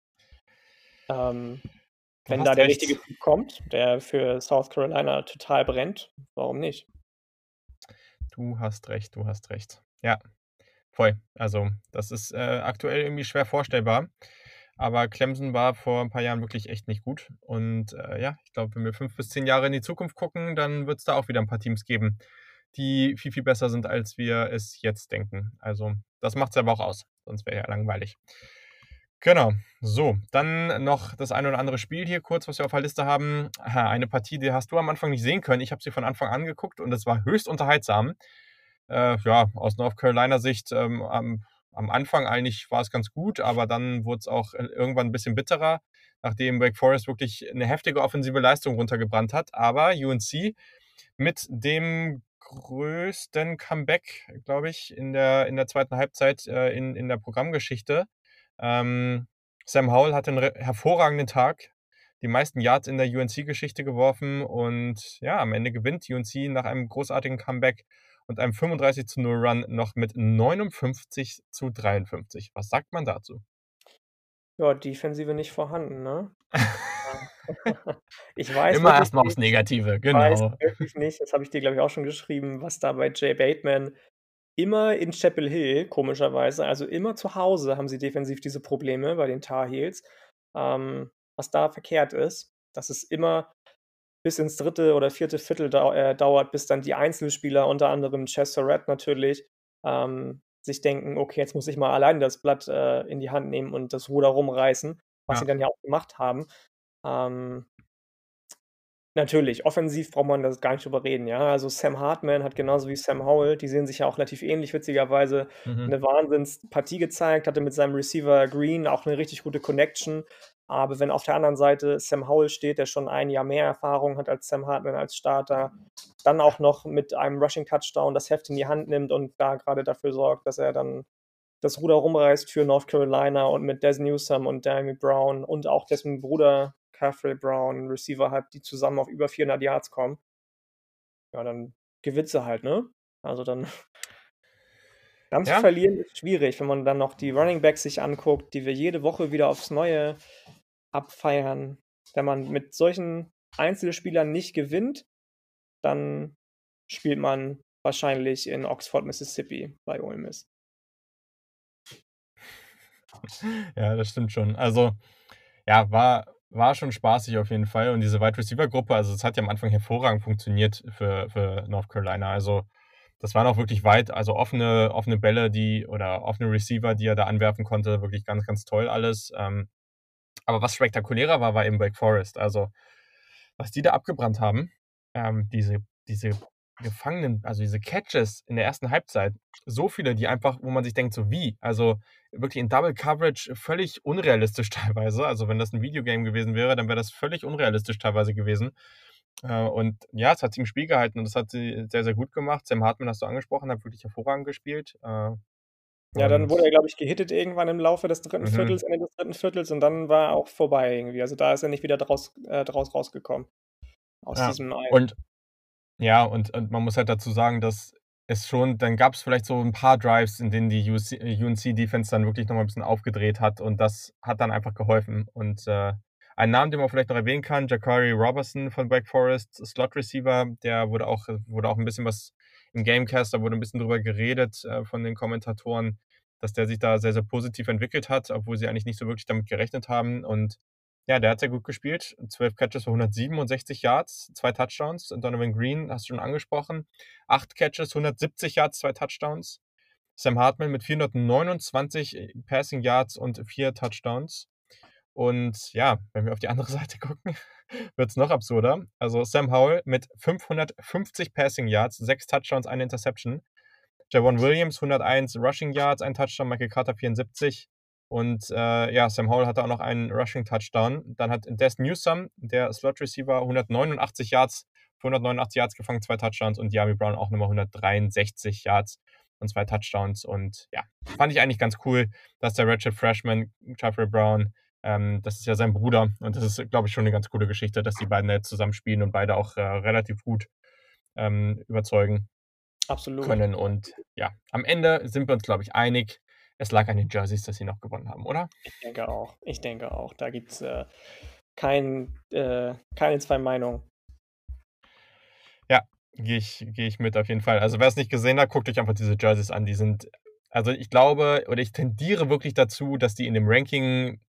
Ähm, wenn da der recht. richtige Typ kommt, der für South Carolina total brennt, warum nicht? Du hast recht, du hast recht. Ja, voll. Also, das ist, äh, aktuell irgendwie schwer vorstellbar, aber Clemson war vor 'n paar Jahren wirklich echt nicht gut und, äh, ja, ich glaube, wenn wir 5 bis 10 Jahre in die Zukunft gucken, dann wird's da auch wieder 'n paar Teams geben, die viel, viel besser sind, als wir es jetzt denken. Also, das macht's aber auch aus, sonst wäre ja langweilig. Genau. So, dann noch das eine oder andere Spiel hier kurz, was wir auf der Liste haben. Eine Partie, die hast du am Anfang nicht sehen können. Ich habe sie von Anfang an geguckt und es war höchst unterhaltsam. Äh, ja, aus North Carolina Sicht, ähm, am am Anfang eigentlich war es ganz gut, aber dann wurd's auch, äh, irgendwann 'n bisschen bitterer, nachdem Wake Forest wirklich 'ne heftige offensive Leistung runtergebrannt hat. Aber UNC mit dem größten Comeback, glaube ich, in der in der 2. Halbzeit, äh, in in der Programmgeschichte. Ähm, Sam Howell hatte 'n re hervorragenden Tag, die meisten Yards in der UNC-Geschichte geworfen und ja, am Ende gewinnt UNC nach einem großartigen Comeback und einem 35:0 Run noch mit 59:53. Was sagt man dazu? Ja, Defensive nicht vorhanden, ne? Ich weiß Immer wirklich erst mal aufs Negative, ich weiß genau. wirklich nicht, das habe ich dir, glaube ich, auch schon geschrieben, was da bei Jay Bateman immer in Chapel Hill, komischerweise, also immer zu Hause haben sie defensiv diese Probleme bei den Tar Heels, ähm, was da verkehrt ist, dass es immer bis ins 3. oder 4. Viertel dau äh, dauert, bis dann die Einzelspieler, unter anderem Chaz Surratt natürlich, ähm, sich denken: „Okay, jetzt muss ich mal alleine das Blatt, äh, in die Hand nehmen und das Ruder rumreißen“, was sie Ja. dann ja auch gemacht haben. Ähm natürlich, offensiv braucht man das gar nicht drüber reden, ja? Also, Sam Hartman hat genauso wie Sam Howell die sehen sich ja auch relativ ähnlich, witzigerweise, Mhm. 'ne Wahnsinnspartie gezeigt, hatte mit seinem Receiver Green auch 'ne richtig gute Connection. Aber wenn auf der anderen Seite Sam Howell steht, der schon ein Jahr mehr Erfahrung hat als Sam Hartman als Starter, dann auch noch mit einem Rushing-Touchdown das Heft in die Hand nimmt und da grade dafür sorgt, dass er dann das Ruder rumreißt für North Carolina und mit Dazz Newsome und Dyami Brown und auch dessen Bruder Khafre Brown Receiver hat, die zusammen auf über 400 Yards kommen ja, dann gewinnst du halt, ne? Also, dann dann zu Ja. verlieren ist schwierig, wenn man dann noch die Running Backs sich anguckt, die wir jede Woche wieder aufs Neue abfeiern. Wenn man mit solchen Einzelspielern nicht gewinnt, dann spielt man wahrscheinlich in Oxford, Mississippi bei Ole Miss. Ja, das stimmt schon. Also, ja, war war schon spaßig auf jeden Fall und diese Wide-Receiver-Gruppe, also, es hat ja am Anfang hervorragend funktioniert für für North Carolina. Also, das waren auch wirklich weit also, offene offene Bälle, die oder offene Receiver, die er da anwerfen konnte, wirklich ganz, ganz toll alles. Ähm, aber was spektakulärer war, war eben Wake Forest. Also, was die da abgebrannt haben, ähm, diese diese gefangenen also, diese Catches in der 1. Halbzeit, so viele, die einfach wo man sich denkt: „So, wie?“ Also, wirklich in Double Coverage völlig unrealistisch teilweise. Also, wenn das 'n Videogame gewesen wäre, dann wäre das völlig unrealistisch teilweise gewesen. Äh, und ja, es hat sie im Spiel gehalten und das hat sie sehr, sehr gut gemacht. Sam Hartman hast du angesprochen, hat wirklich hervorragend gespielt. Äh, Ja, dann wurde er, glaube ich, gehittet irgendwann im Laufe des 3. Mhm. Viertels Ende des 3. Viertels und dann war auch vorbei irgendwie. Also, da ist er nicht wieder draus äh, draus rausgekommen aus Ja, diesem Ei. und ja, und und man muss halt dazu sagen, dass es schon dann gab's vielleicht so 'n paar Drives, in denen die UNC-Defense dann wirklich noch mal 'n bisschen aufgedreht hat und das hat dann einfach geholfen. Und, äh, ein Namen, den man vielleicht noch erwähnen kann, Ja'Cory Roberson von Wake Forest, Slot-Receiver, der wurde auch wurde auch 'n bisschen was im Gamecast da wurde 'n bisschen drüber geredet, äh, von den Kommentatoren, dass der sich da sehr, sehr positiv entwickelt hat, obwohl sie eigentlich nicht so wirklich damit gerechnet haben. Und ja, der hat sehr gut gespielt. 12 Catches für 167 Yards, 2 Touchdowns. Donovan Green hast du schon angesprochen, 8 Catches, 170 Yards, 2 Touchdowns. Sam Hartman mit 429 äh, Passing Yards und vier Touchdowns. Und ja, wenn wir auf die andere Seite gucken, wird es noch absurder. Also Sam Howell mit 550 Passing Yards, sechs Touchdowns, eine Interception. Javon Williams 101 Rushing Yards, ein Touchdown, Michael Carter 74. Und äh, ja, Sam Howell hatte auch noch einen Rushing Touchdown. Dann hat Des Newsome, der Slot Receiver, 189 Yards, 189 Yards gefangen, zwei Touchdowns und Yami Brown auch nochmal 163 Yards und zwei Touchdowns. Und ja, fand ich eigentlich ganz cool, dass der Ratchet Freshman, Jeffrey Brown, ähm, das ist ja sein Bruder und das ist, glaube ich, schon eine ganz coole Geschichte, dass die beiden jetzt zusammen spielen und beide auch äh, relativ gut ähm, überzeugen Absolut. können. Und ja, am Ende sind wir uns, glaube ich, einig. Es lag an den Jerseys, dass sie noch gewonnen haben, oder? Ich denke auch. Ich denke auch. Da gibt es äh, kein, äh, keine zwei Meinungen. Ja, gehe ich, geh ich mit auf jeden Fall. Also wer es nicht gesehen hat, guckt euch einfach diese Jerseys an. Die sind, also ich glaube oder ich tendiere wirklich dazu, dass die in dem Ranking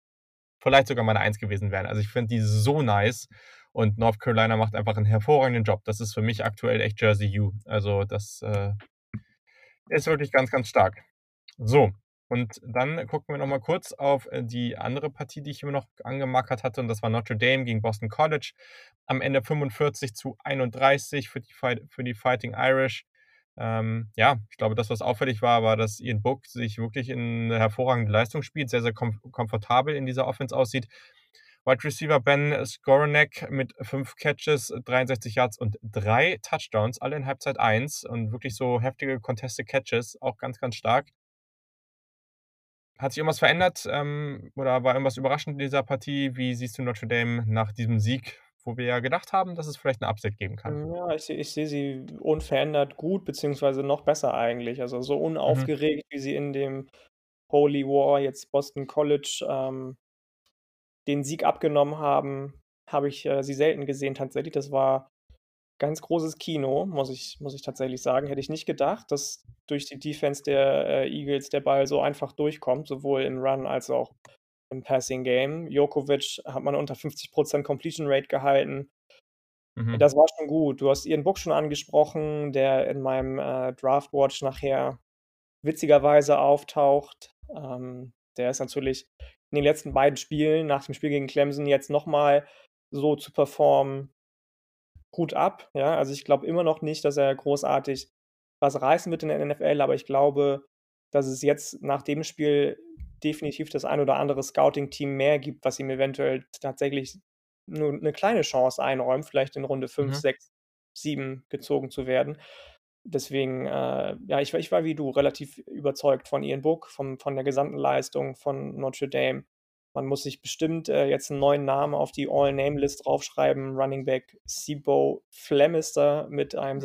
vielleicht sogar meine Eins gewesen wären. Also ich finde die so nice und North Carolina macht einfach einen hervorragenden Job. Das ist für mich aktuell echt Jersey U. Also das äh, ist wirklich ganz, ganz stark. So, und dann gucken wir nochmal kurz auf äh, die andere Partie, die ich immer noch angemarkert hatte, und das war Notre Dame gegen Boston College. Am Ende 45 zu 31 für die, für die Fighting Irish. Ähm, ja, ich glaube, das, was auffällig war, war, dass Ian Book sich wirklich in eine hervorragende Leistung spielt, sehr, sehr kom komfortabel in dieser Offense aussieht. Wide Receiver Ben Skoronek mit fünf Catches, 63 Yards und drei Touchdowns, alle in Halbzeit 1 und wirklich so heftige Contested Catches, auch ganz, ganz stark. Hat sich irgendwas verändert ähm, oder war irgendwas überraschend in dieser Partie? Wie siehst du Notre Dame nach diesem Sieg, wo wir ja gedacht haben, dass es vielleicht eine Upset geben kann? Ja, ich sehe ich sehe sie unverändert gut, beziehungsweise noch besser eigentlich. Also so Mhm. unaufgeregt, wie sie in dem Holy War, jetzt Boston College, ähm, den Sieg abgenommen haben, habe ich äh, sie selten gesehen tatsächlich. Das war ganz großes Kino, muss ich, muss ich tatsächlich sagen. Hätte ich nicht gedacht, dass durch die Defense der äh, Eagles der Ball so einfach durchkommt, sowohl im Run als auch im Passing Game. Jokovic hat man unter 50% Completion Rate gehalten. Mhm. Das war schon gut. Du hast Ian Book schon angesprochen, der in meinem äh, Draft Watch nachher witzigerweise auftaucht. Ähm, der ist natürlich in den letzten beiden Spielen, nach dem Spiel gegen Clemson, jetzt nochmal so zu performen, Hut ab. Ja, also ich glaube immer noch nicht, dass er großartig was reißen wird in der NFL, aber ich glaube, dass es jetzt nach dem Spiel definitiv das ein oder andere Scouting-Team mehr gibt, was ihm eventuell tatsächlich nur eine kleine Chance einräumt, vielleicht in Runde 5, Mhm. 6, 7 gezogen zu werden. Deswegen, äh, ja, ich, war- ich war wie du relativ überzeugt von Ian Book, vom, von der gesamten Leistung von Notre Dame. Man muss sich bestimmt äh, jetzt einen neuen Namen auf die All-Name-List draufschreiben. Running Back Sibo Flemister mit einem Mhm.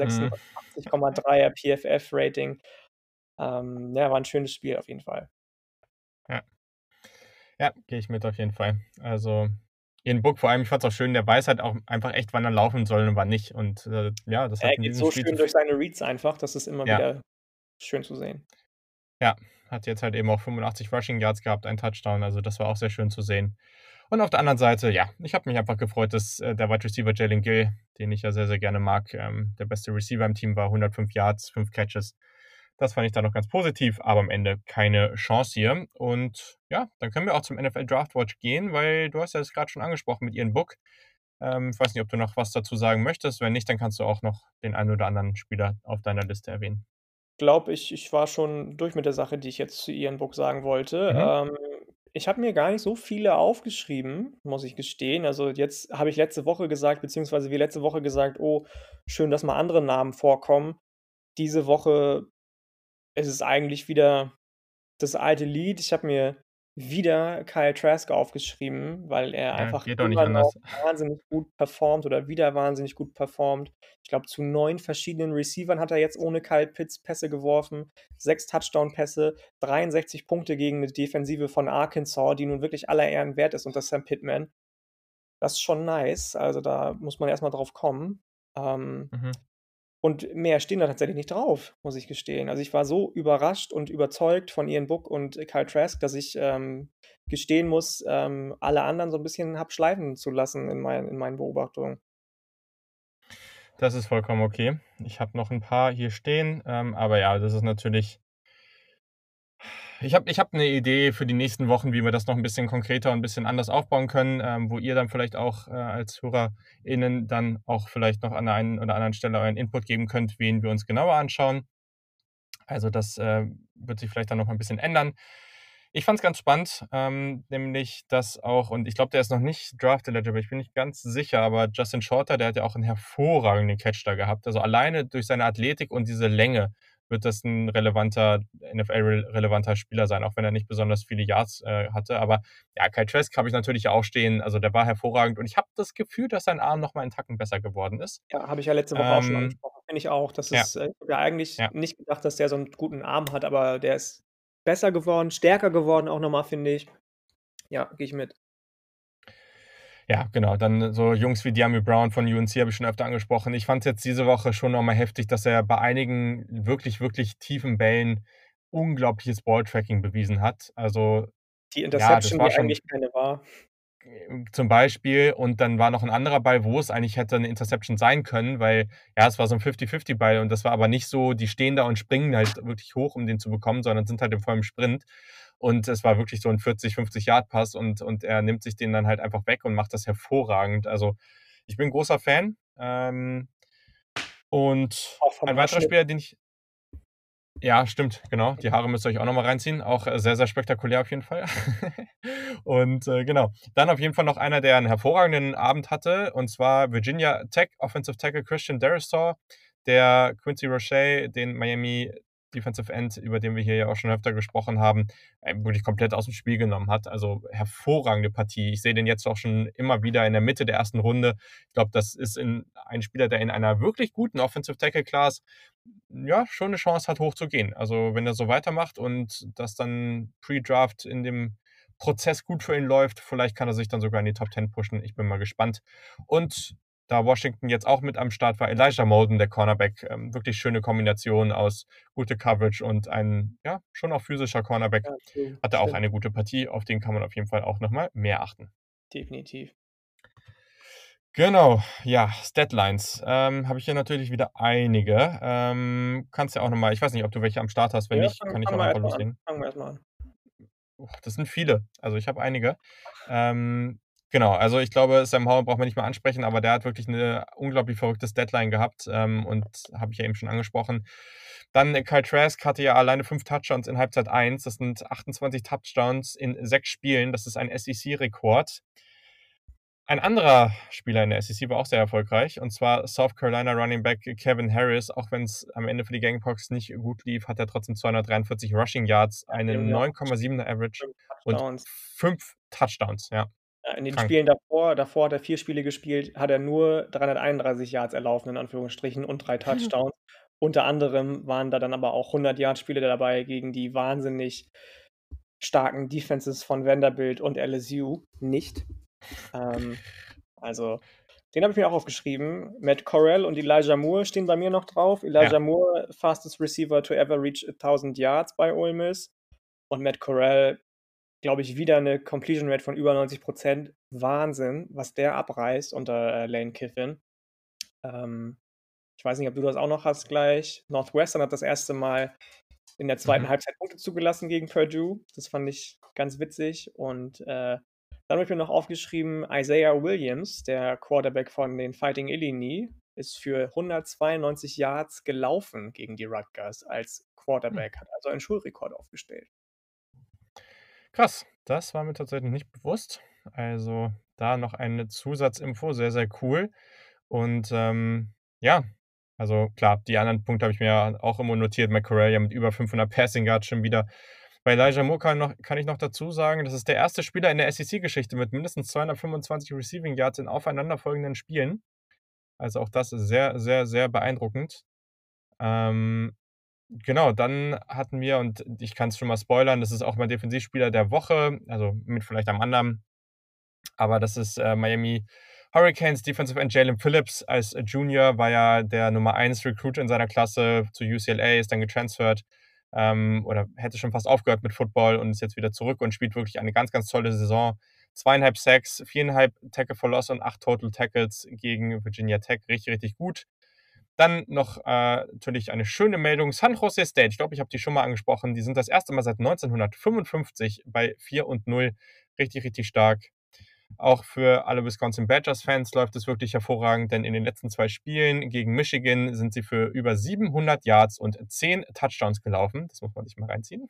86,3er PFF-Rating. Ähm, ja, war ein schönes Spiel auf jeden Fall. Ja. Ja, gehe ich mit auf jeden Fall. Also Ian Book vor allem, ich fand es auch schön, der weiß halt auch einfach echt, wann er laufen soll und wann nicht. Und äh, ja, das hat Er geht so Spiel schön durch seine Reads einfach, das ist immer Ja. wieder schön zu sehen. Ja, hat jetzt halt eben auch 85 Rushing Yards gehabt, ein Touchdown, also das war auch sehr schön zu sehen. Und auf der anderen Seite, ja, ich habe mich einfach gefreut, dass äh, der Wide Receiver Jalen Gill, den ich ja sehr, sehr gerne mag, ähm, der beste Receiver im Team war, 105 Yards, 5 Catches. Das fand ich da noch ganz positiv, aber am Ende keine Chance hier. Und ja, dann können wir auch zum NFL Draft Watch gehen, weil du hast ja das gerade schon angesprochen mit Ian Book. Ähm, ich weiß nicht, ob du noch was dazu sagen möchtest. Wenn nicht, dann kannst du auch noch den einen oder anderen Spieler auf deiner Liste erwähnen. Glaube, ich, ich war schon durch mit der Sache, die ich jetzt zu Book sagen wollte. Mhm. Ähm, ich habe mir gar nicht so viele aufgeschrieben, muss ich gestehen. Also jetzt habe ich letzte Woche gesagt, beziehungsweise wie letzte Woche gesagt, oh, schön, dass mal andere Namen vorkommen. Diese Woche ist es eigentlich wieder das alte Lied. Ich habe mir wieder Kyle Trask aufgeschrieben, weil er Ja, einfach immer noch wahnsinnig gut performt oder wieder wahnsinnig gut performt. Ich glaube, zu neun verschiedenen Receivern hat er jetzt ohne Kyle Pitts Pässe geworfen, sechs Touchdown-Pässe, 63 Punkte gegen eine Defensive von Arkansas, die nun wirklich aller Ehren wert ist unter Sam Pittman. Das ist schon nice. Also da muss man erstmal drauf kommen. Ähm, Mhm. Und mehr stehen da tatsächlich nicht drauf, muss ich gestehen. Also ich war so überrascht und überzeugt von Ian Book und Kyle Trask, dass ich ähm, gestehen muss, ähm, alle anderen so ein bisschen hab schleifen zu lassen in, mein, in meinen Beobachtungen. Das ist vollkommen okay. Ich habe noch ein paar hier stehen, ähm, aber ja, das ist natürlich ich habe ich hab eine Idee für die nächsten Wochen, wie wir das noch ein bisschen konkreter und ein bisschen anders aufbauen können, ähm, wo ihr dann vielleicht auch äh, als HörerInnen dann auch vielleicht noch an der einen oder anderen Stelle euren Input geben könnt, wen wir uns genauer anschauen. Also das äh, wird sich vielleicht dann noch ein bisschen ändern. Ich fand es ganz spannend, ähm, nämlich dass auch, und ich glaube, der ist noch nicht draft eligible, ich bin nicht ganz sicher, aber Justin Shorter, der hat ja auch einen hervorragenden Catch da gehabt. Also alleine durch seine Athletik und diese Länge wird das ein relevanter, NFL-relevanter Spieler sein, auch wenn er nicht besonders viele Yards äh, hatte. Aber ja, Kyle Trask habe ich natürlich auch stehen. Also der war hervorragend und ich habe das Gefühl, dass sein Arm noch mal einen Tacken besser geworden ist. Ja, habe ich ja letzte Woche ähm, auch schon ähm, angesprochen. Finde ich auch. Das ist, ja. äh, ich habe ja eigentlich ja. nicht gedacht, dass der so einen guten Arm hat, aber der ist besser geworden, stärker geworden auch nochmal, finde ich. Ja, gehe ich mit. Ja, genau. Dann so Jungs wie Diami Brown von UNC habe ich schon öfter angesprochen. Ich fand es jetzt diese Woche schon nochmal heftig, dass er bei einigen wirklich, wirklich tiefen Bällen unglaubliches Balltracking bewiesen hat. Also die Interception, ja, die schon, eigentlich keine war. Zum Beispiel, und dann war noch ein anderer Ball, wo es eigentlich hätte eine Interception sein können, weil ja, es war so ein 50-50-Ball und das war aber nicht so, die stehen da und springen halt wirklich hoch, um den zu bekommen, sondern sind halt im vollen Sprint. Und es war wirklich so ein 40, 50 Yard Pass und, und er nimmt sich den dann halt einfach weg und macht das hervorragend. Also ich bin großer Fan. Ähm, und ein weiterer Spieler, den ich, ja, stimmt, genau. Die Haare müsst ihr euch auch nochmal reinziehen. Auch äh, sehr, sehr spektakulär auf jeden Fall. und äh, genau. Dann auf jeden Fall noch einer, der einen hervorragenden Abend hatte. Und zwar Virginia Tech Offensive Tackle Christian Derisaw, der Quincy Roche, den Miami Defensive End, über den wir hier ja auch schon öfter gesprochen haben, äh, wirklich komplett aus dem Spiel genommen hat. Also hervorragende Partie. Ich sehe den jetzt auch schon immer wieder in der Mitte der ersten Runde. Ich glaube, das ist in, ein Spieler, der in einer wirklich guten Offensive Tackle Class ja schon eine Chance hat, hochzugehen. Also wenn er so weitermacht und das dann Pre-Draft in dem Prozess gut für ihn läuft, vielleicht kann er sich dann sogar in die Top 10 pushen. Ich bin mal gespannt. Und da Washington jetzt auch mit am Start war, Elijah Molden, der Cornerback. Ähm, wirklich schöne Kombination aus gute Coverage und ein, ja, schon auch physischer Cornerback. Ja, okay. Hatte auch eine gute Partie, auf den kann man auf jeden Fall auch nochmal mehr achten. Definitiv. Genau, ja, Statlines. Ähm, Habe ich hier natürlich wieder einige. Ähm, kannst ja auch nochmal, ich weiß nicht, ob du welche am Start hast. Wenn ja, nicht, kann ich auch einfach loslegen. Fangen wir erstmal an. Das sind viele. Also ich habe einige. Ähm, Genau, also ich glaube, Sam Howell braucht man nicht mehr ansprechen, aber der hat wirklich eine unglaublich verrücktes Deadline gehabt ähm, und habe ich ja eben schon angesprochen. Dann äh, Kyle Trask hatte ja alleine fünf Touchdowns in Halbzeit 1. Das sind 28 Touchdowns in sechs Spielen. Das ist ein SEC-Rekord. Ein anderer Spieler in der SEC war auch sehr erfolgreich, und zwar South Carolina Running Back Kevin Harris. Auch wenn es am Ende für die Gamecocks nicht gut lief, hat er trotzdem 243 Rushing Yards, einen 9,7er Average und fünf Touchdowns. Ja, in den Krank. Spielen davor, davor hat er vier Spiele gespielt, hat er nur 331 Yards erlaufen, in Anführungsstrichen, und drei Touchdowns. Unter anderem waren da dann aber auch 100 Yards Spiele dabei gegen die wahnsinnig starken Defenses von Vanderbilt und LSU nicht. Ähm, also, den habe ich mir auch aufgeschrieben. Matt Corell und Elijah Moore stehen bei mir noch drauf. Elijah ja. Moore, fastest receiver to ever reach 1000 Yards bei Ole Miss. Und Matt Corell, glaube ich, wieder eine Completion Rate von über 90 Prozent. Wahnsinn, was der abreißt unter äh, Lane Kiffin. Ähm, ich weiß nicht, ob du das auch noch hast gleich. Northwestern hat das erste Mal in der zweiten mhm. Halbzeit Punkte zugelassen gegen Purdue. Das fand ich ganz witzig. Und äh, dann habe ich mir noch aufgeschrieben, Isaiah Williams, der Quarterback von den Fighting Illini, ist für 192 Yards gelaufen gegen die Rutgers als Quarterback, mhm. hat also einen Schulrekord aufgestellt. Krass, das war mir tatsächlich nicht bewusst. Also da noch eine Zusatzinfo, sehr, sehr cool. Und ähm, ja, also klar, die anderen Punkte habe ich mir auch immer notiert. McCorrell ja mit über 500 Passing Yards schon wieder. Bei Elijah Moore kann, noch, kann ich noch dazu sagen, das ist der erste Spieler in der SEC-Geschichte mit mindestens 225 Receiving Yards in aufeinanderfolgenden Spielen. Also auch das ist sehr, sehr, sehr beeindruckend. Ähm, Genau, dann hatten wir, und ich kann es schon mal spoilern, das ist auch mein Defensivspieler der Woche, also mit vielleicht einem anderen, aber das ist äh, Miami Hurricanes Defensive End Jalen Phillips als Junior, war ja der Nummer 1 Recruit in seiner Klasse zu UCLA, ist dann getransfert ähm, oder hätte schon fast aufgehört mit Football und ist jetzt wieder zurück und spielt wirklich eine ganz, ganz tolle Saison. Zweieinhalb Sacks, viereinhalb Tackle for Loss und acht Total Tackles gegen Virginia Tech. Richtig, richtig gut. Dann noch äh, natürlich eine schöne Meldung. San Jose State, ich glaube, ich habe die schon mal angesprochen. Die sind das erste Mal seit 1955 bei 4 und 0. Richtig, richtig stark. Auch für alle Wisconsin Badgers-Fans läuft es wirklich hervorragend, denn in den letzten zwei Spielen gegen Michigan sind sie für über 700 Yards und 10 Touchdowns gelaufen. Das muss man sich mal reinziehen.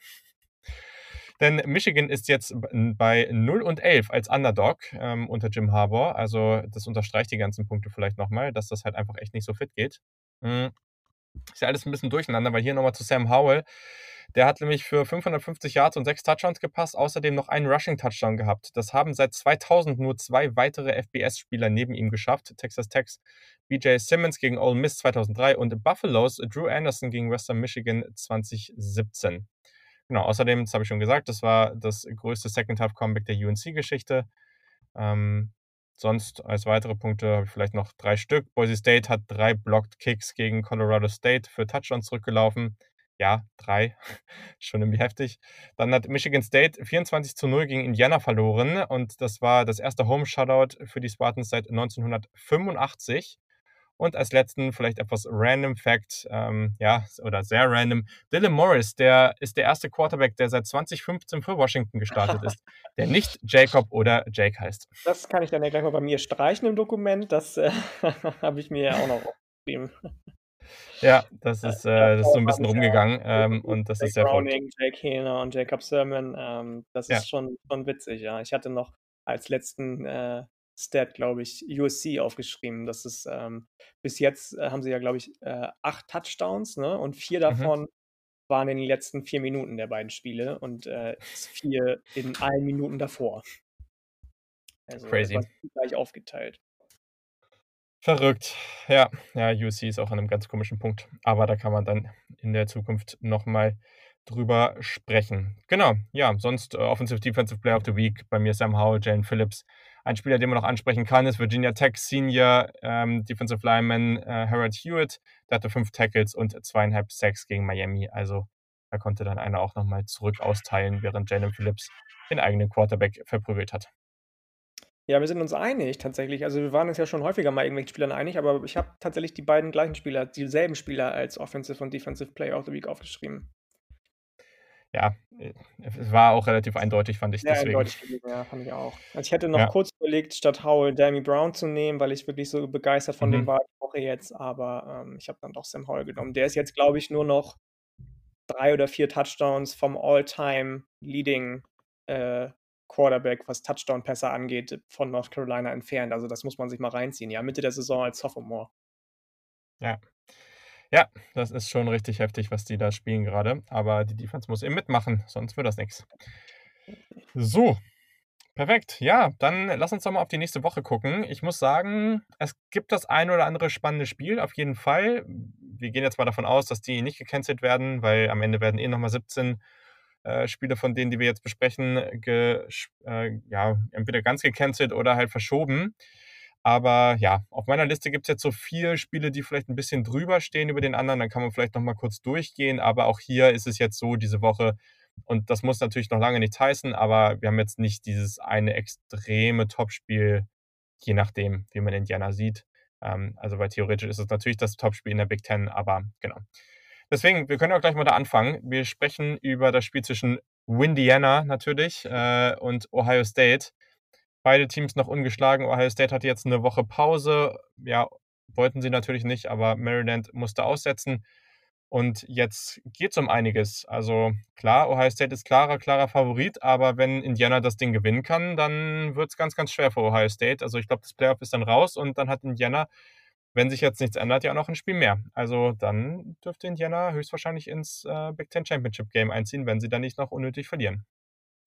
Denn Michigan ist jetzt bei 0 und 11 als Underdog ähm, unter Jim Harbour. Also das unterstreicht die ganzen Punkte vielleicht nochmal, dass das halt einfach echt nicht so fit geht. Mhm. Ist ja alles ein bisschen durcheinander, weil hier nochmal zu Sam Howell. Der hat nämlich für 550 Yards und 6 Touchdowns gepasst, außerdem noch einen Rushing-Touchdown gehabt. Das haben seit 2000 nur zwei weitere FBS-Spieler neben ihm geschafft. Texas Techs BJ Simmons gegen Ole Miss 2003 und Buffalo's Drew Anderson gegen Western Michigan 2017. Genau, außerdem, das habe ich schon gesagt, das war das größte Second-Half-Comeback der UNC-Geschichte. Ähm, sonst als weitere Punkte habe ich vielleicht noch drei Stück. Boise State hat drei Blocked Kicks gegen Colorado State für Touchdowns zurückgelaufen ja, drei, schon irgendwie heftig. Dann hat Michigan State 24 zu 0 gegen Indiana verloren und das war das erste Home-Shutout für die Spartans seit 1985. Und als letzten vielleicht etwas random Fact, ähm, ja, oder sehr random. Dylan Morris, der ist der erste Quarterback, der seit 2015 für Washington gestartet ist, der nicht Jacob oder Jake heißt. Das kann ich dann ja gleich mal bei mir streichen im Dokument. Das äh, habe ich mir ja auch noch aufgeschrieben. Ja, das ist, äh, das ist so ein bisschen rumgegangen ähm, und das Jake ist sehr Browning, Jake Hehner und Jacob Sermon. Ähm, das ist ja. schon, schon witzig, ja. Ich hatte noch als letzten äh, Stat, glaube ich, USC aufgeschrieben. Das ist ähm, bis jetzt äh, haben sie ja, glaube ich, äh, acht Touchdowns, ne? Und vier mhm. davon mhm. waren in den letzten vier Minuten der beiden Spiele und äh, vier in allen Minuten davor. Also Crazy. gleich aufgeteilt. Verrückt. Ja, ja, USC ist auch an einem ganz komischen Punkt. Aber da kann man dann in der Zukunft nochmal drüber sprechen. Genau, ja, sonst äh, Offensive Defensive Player of the Week. Bei mir Sam Howell, Jalen Phillips. Ein Spieler, den man noch ansprechen kann, ist Virginia Tech Senior ähm, Defensive Lineman äh, Harold Hewitt. Der hatte fünf Tackles und zweieinhalb Sacks gegen Miami. Also da konnte dann einer auch nochmal zurück austeilen, während Jalen Phillips den eigenen Quarterback verprügelt hat. Ja, wir sind uns einig tatsächlich. Also wir waren uns ja schon häufiger mal irgendwelchen Spielern einig, aber ich habe tatsächlich die beiden gleichen Spieler, dieselben Spieler als Offensive und Defensive Player of the Week aufgeschrieben. Ja, es war auch relativ eindeutig, fand ich. Sehr deswegen. eindeutig gewesen, ja, fand ich auch. Also ich hätte noch ja. kurz überlegt, statt Howell Dammy Brown zu nehmen, weil ich wirklich so begeistert von mhm. dem war die Woche jetzt, aber ähm, ich habe dann doch Sam Howell genommen. Der ist jetzt, glaube ich, nur noch drei oder vier Touchdowns vom All-Time Leading äh, Quarterback, was Touchdown-Pässe angeht, von North Carolina entfernt. Also das muss man sich mal reinziehen. Ja, Mitte der Saison als Sophomore. Ja. Ja, das ist schon richtig heftig, was die da spielen gerade. Aber die Defense muss eben mitmachen, sonst wird das nichts. So, perfekt. Ja, dann lass uns doch mal auf die nächste Woche gucken. Ich muss sagen, es gibt das ein oder andere spannende Spiel, auf jeden Fall. Wir gehen jetzt mal davon aus, dass die nicht gecancelt werden, weil am Ende werden eh nochmal 17 äh, Spiele von denen, die wir jetzt besprechen, äh, ja, entweder ganz gecancelt oder halt verschoben. Aber ja, auf meiner Liste gibt es jetzt so vier Spiele, die vielleicht ein bisschen drüber stehen über den anderen. Dann kann man vielleicht nochmal kurz durchgehen. Aber auch hier ist es jetzt so, diese Woche, und das muss natürlich noch lange nichts heißen, aber wir haben jetzt nicht dieses eine extreme Topspiel, je nachdem, wie man Indiana sieht. Ähm, also, weil theoretisch ist es natürlich das Topspiel in der Big Ten, aber genau. Deswegen, wir können auch gleich mal da anfangen. Wir sprechen über das Spiel zwischen Windiana natürlich äh, und Ohio State. Beide Teams noch ungeschlagen. Ohio State hat jetzt eine Woche Pause. Ja, wollten sie natürlich nicht, aber Maryland musste aussetzen. Und jetzt geht es um einiges. Also klar, Ohio State ist klarer, klarer Favorit, aber wenn Indiana das Ding gewinnen kann, dann wird es ganz, ganz schwer für Ohio State. Also ich glaube, das Playoff ist dann raus und dann hat Indiana wenn sich jetzt nichts ändert, ja auch noch ein Spiel mehr. Also dann dürfte Indiana höchstwahrscheinlich ins äh, Big Ten Championship Game einziehen, wenn sie dann nicht noch unnötig verlieren.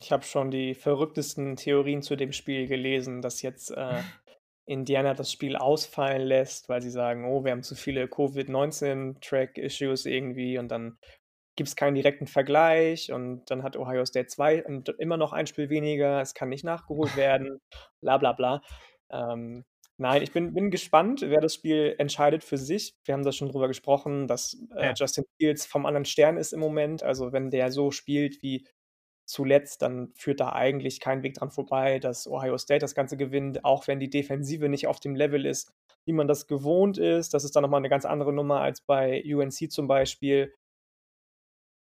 Ich habe schon die verrücktesten Theorien zu dem Spiel gelesen, dass jetzt äh, Indiana das Spiel ausfallen lässt, weil sie sagen, oh, wir haben zu viele Covid-19-Track-Issues irgendwie und dann gibt es keinen direkten Vergleich und dann hat Ohio State 2 und immer noch ein Spiel weniger, es kann nicht nachgeholt werden, bla bla bla. Ähm, Nein, ich bin bin gespannt, wer das Spiel entscheidet für sich. Wir haben da schon drüber gesprochen, dass, äh, Ja. Justin Fields vom anderen Stern ist im Moment. Also, wenn der so spielt wie zuletzt, dann führt da eigentlich kein Weg dran vorbei, dass Ohio State das Ganze gewinnt, auch wenn die Defensive nicht auf dem Level ist, wie man das gewohnt ist. Das ist dann noch mal 'ne ganz andere Nummer als bei UNC zum Beispiel.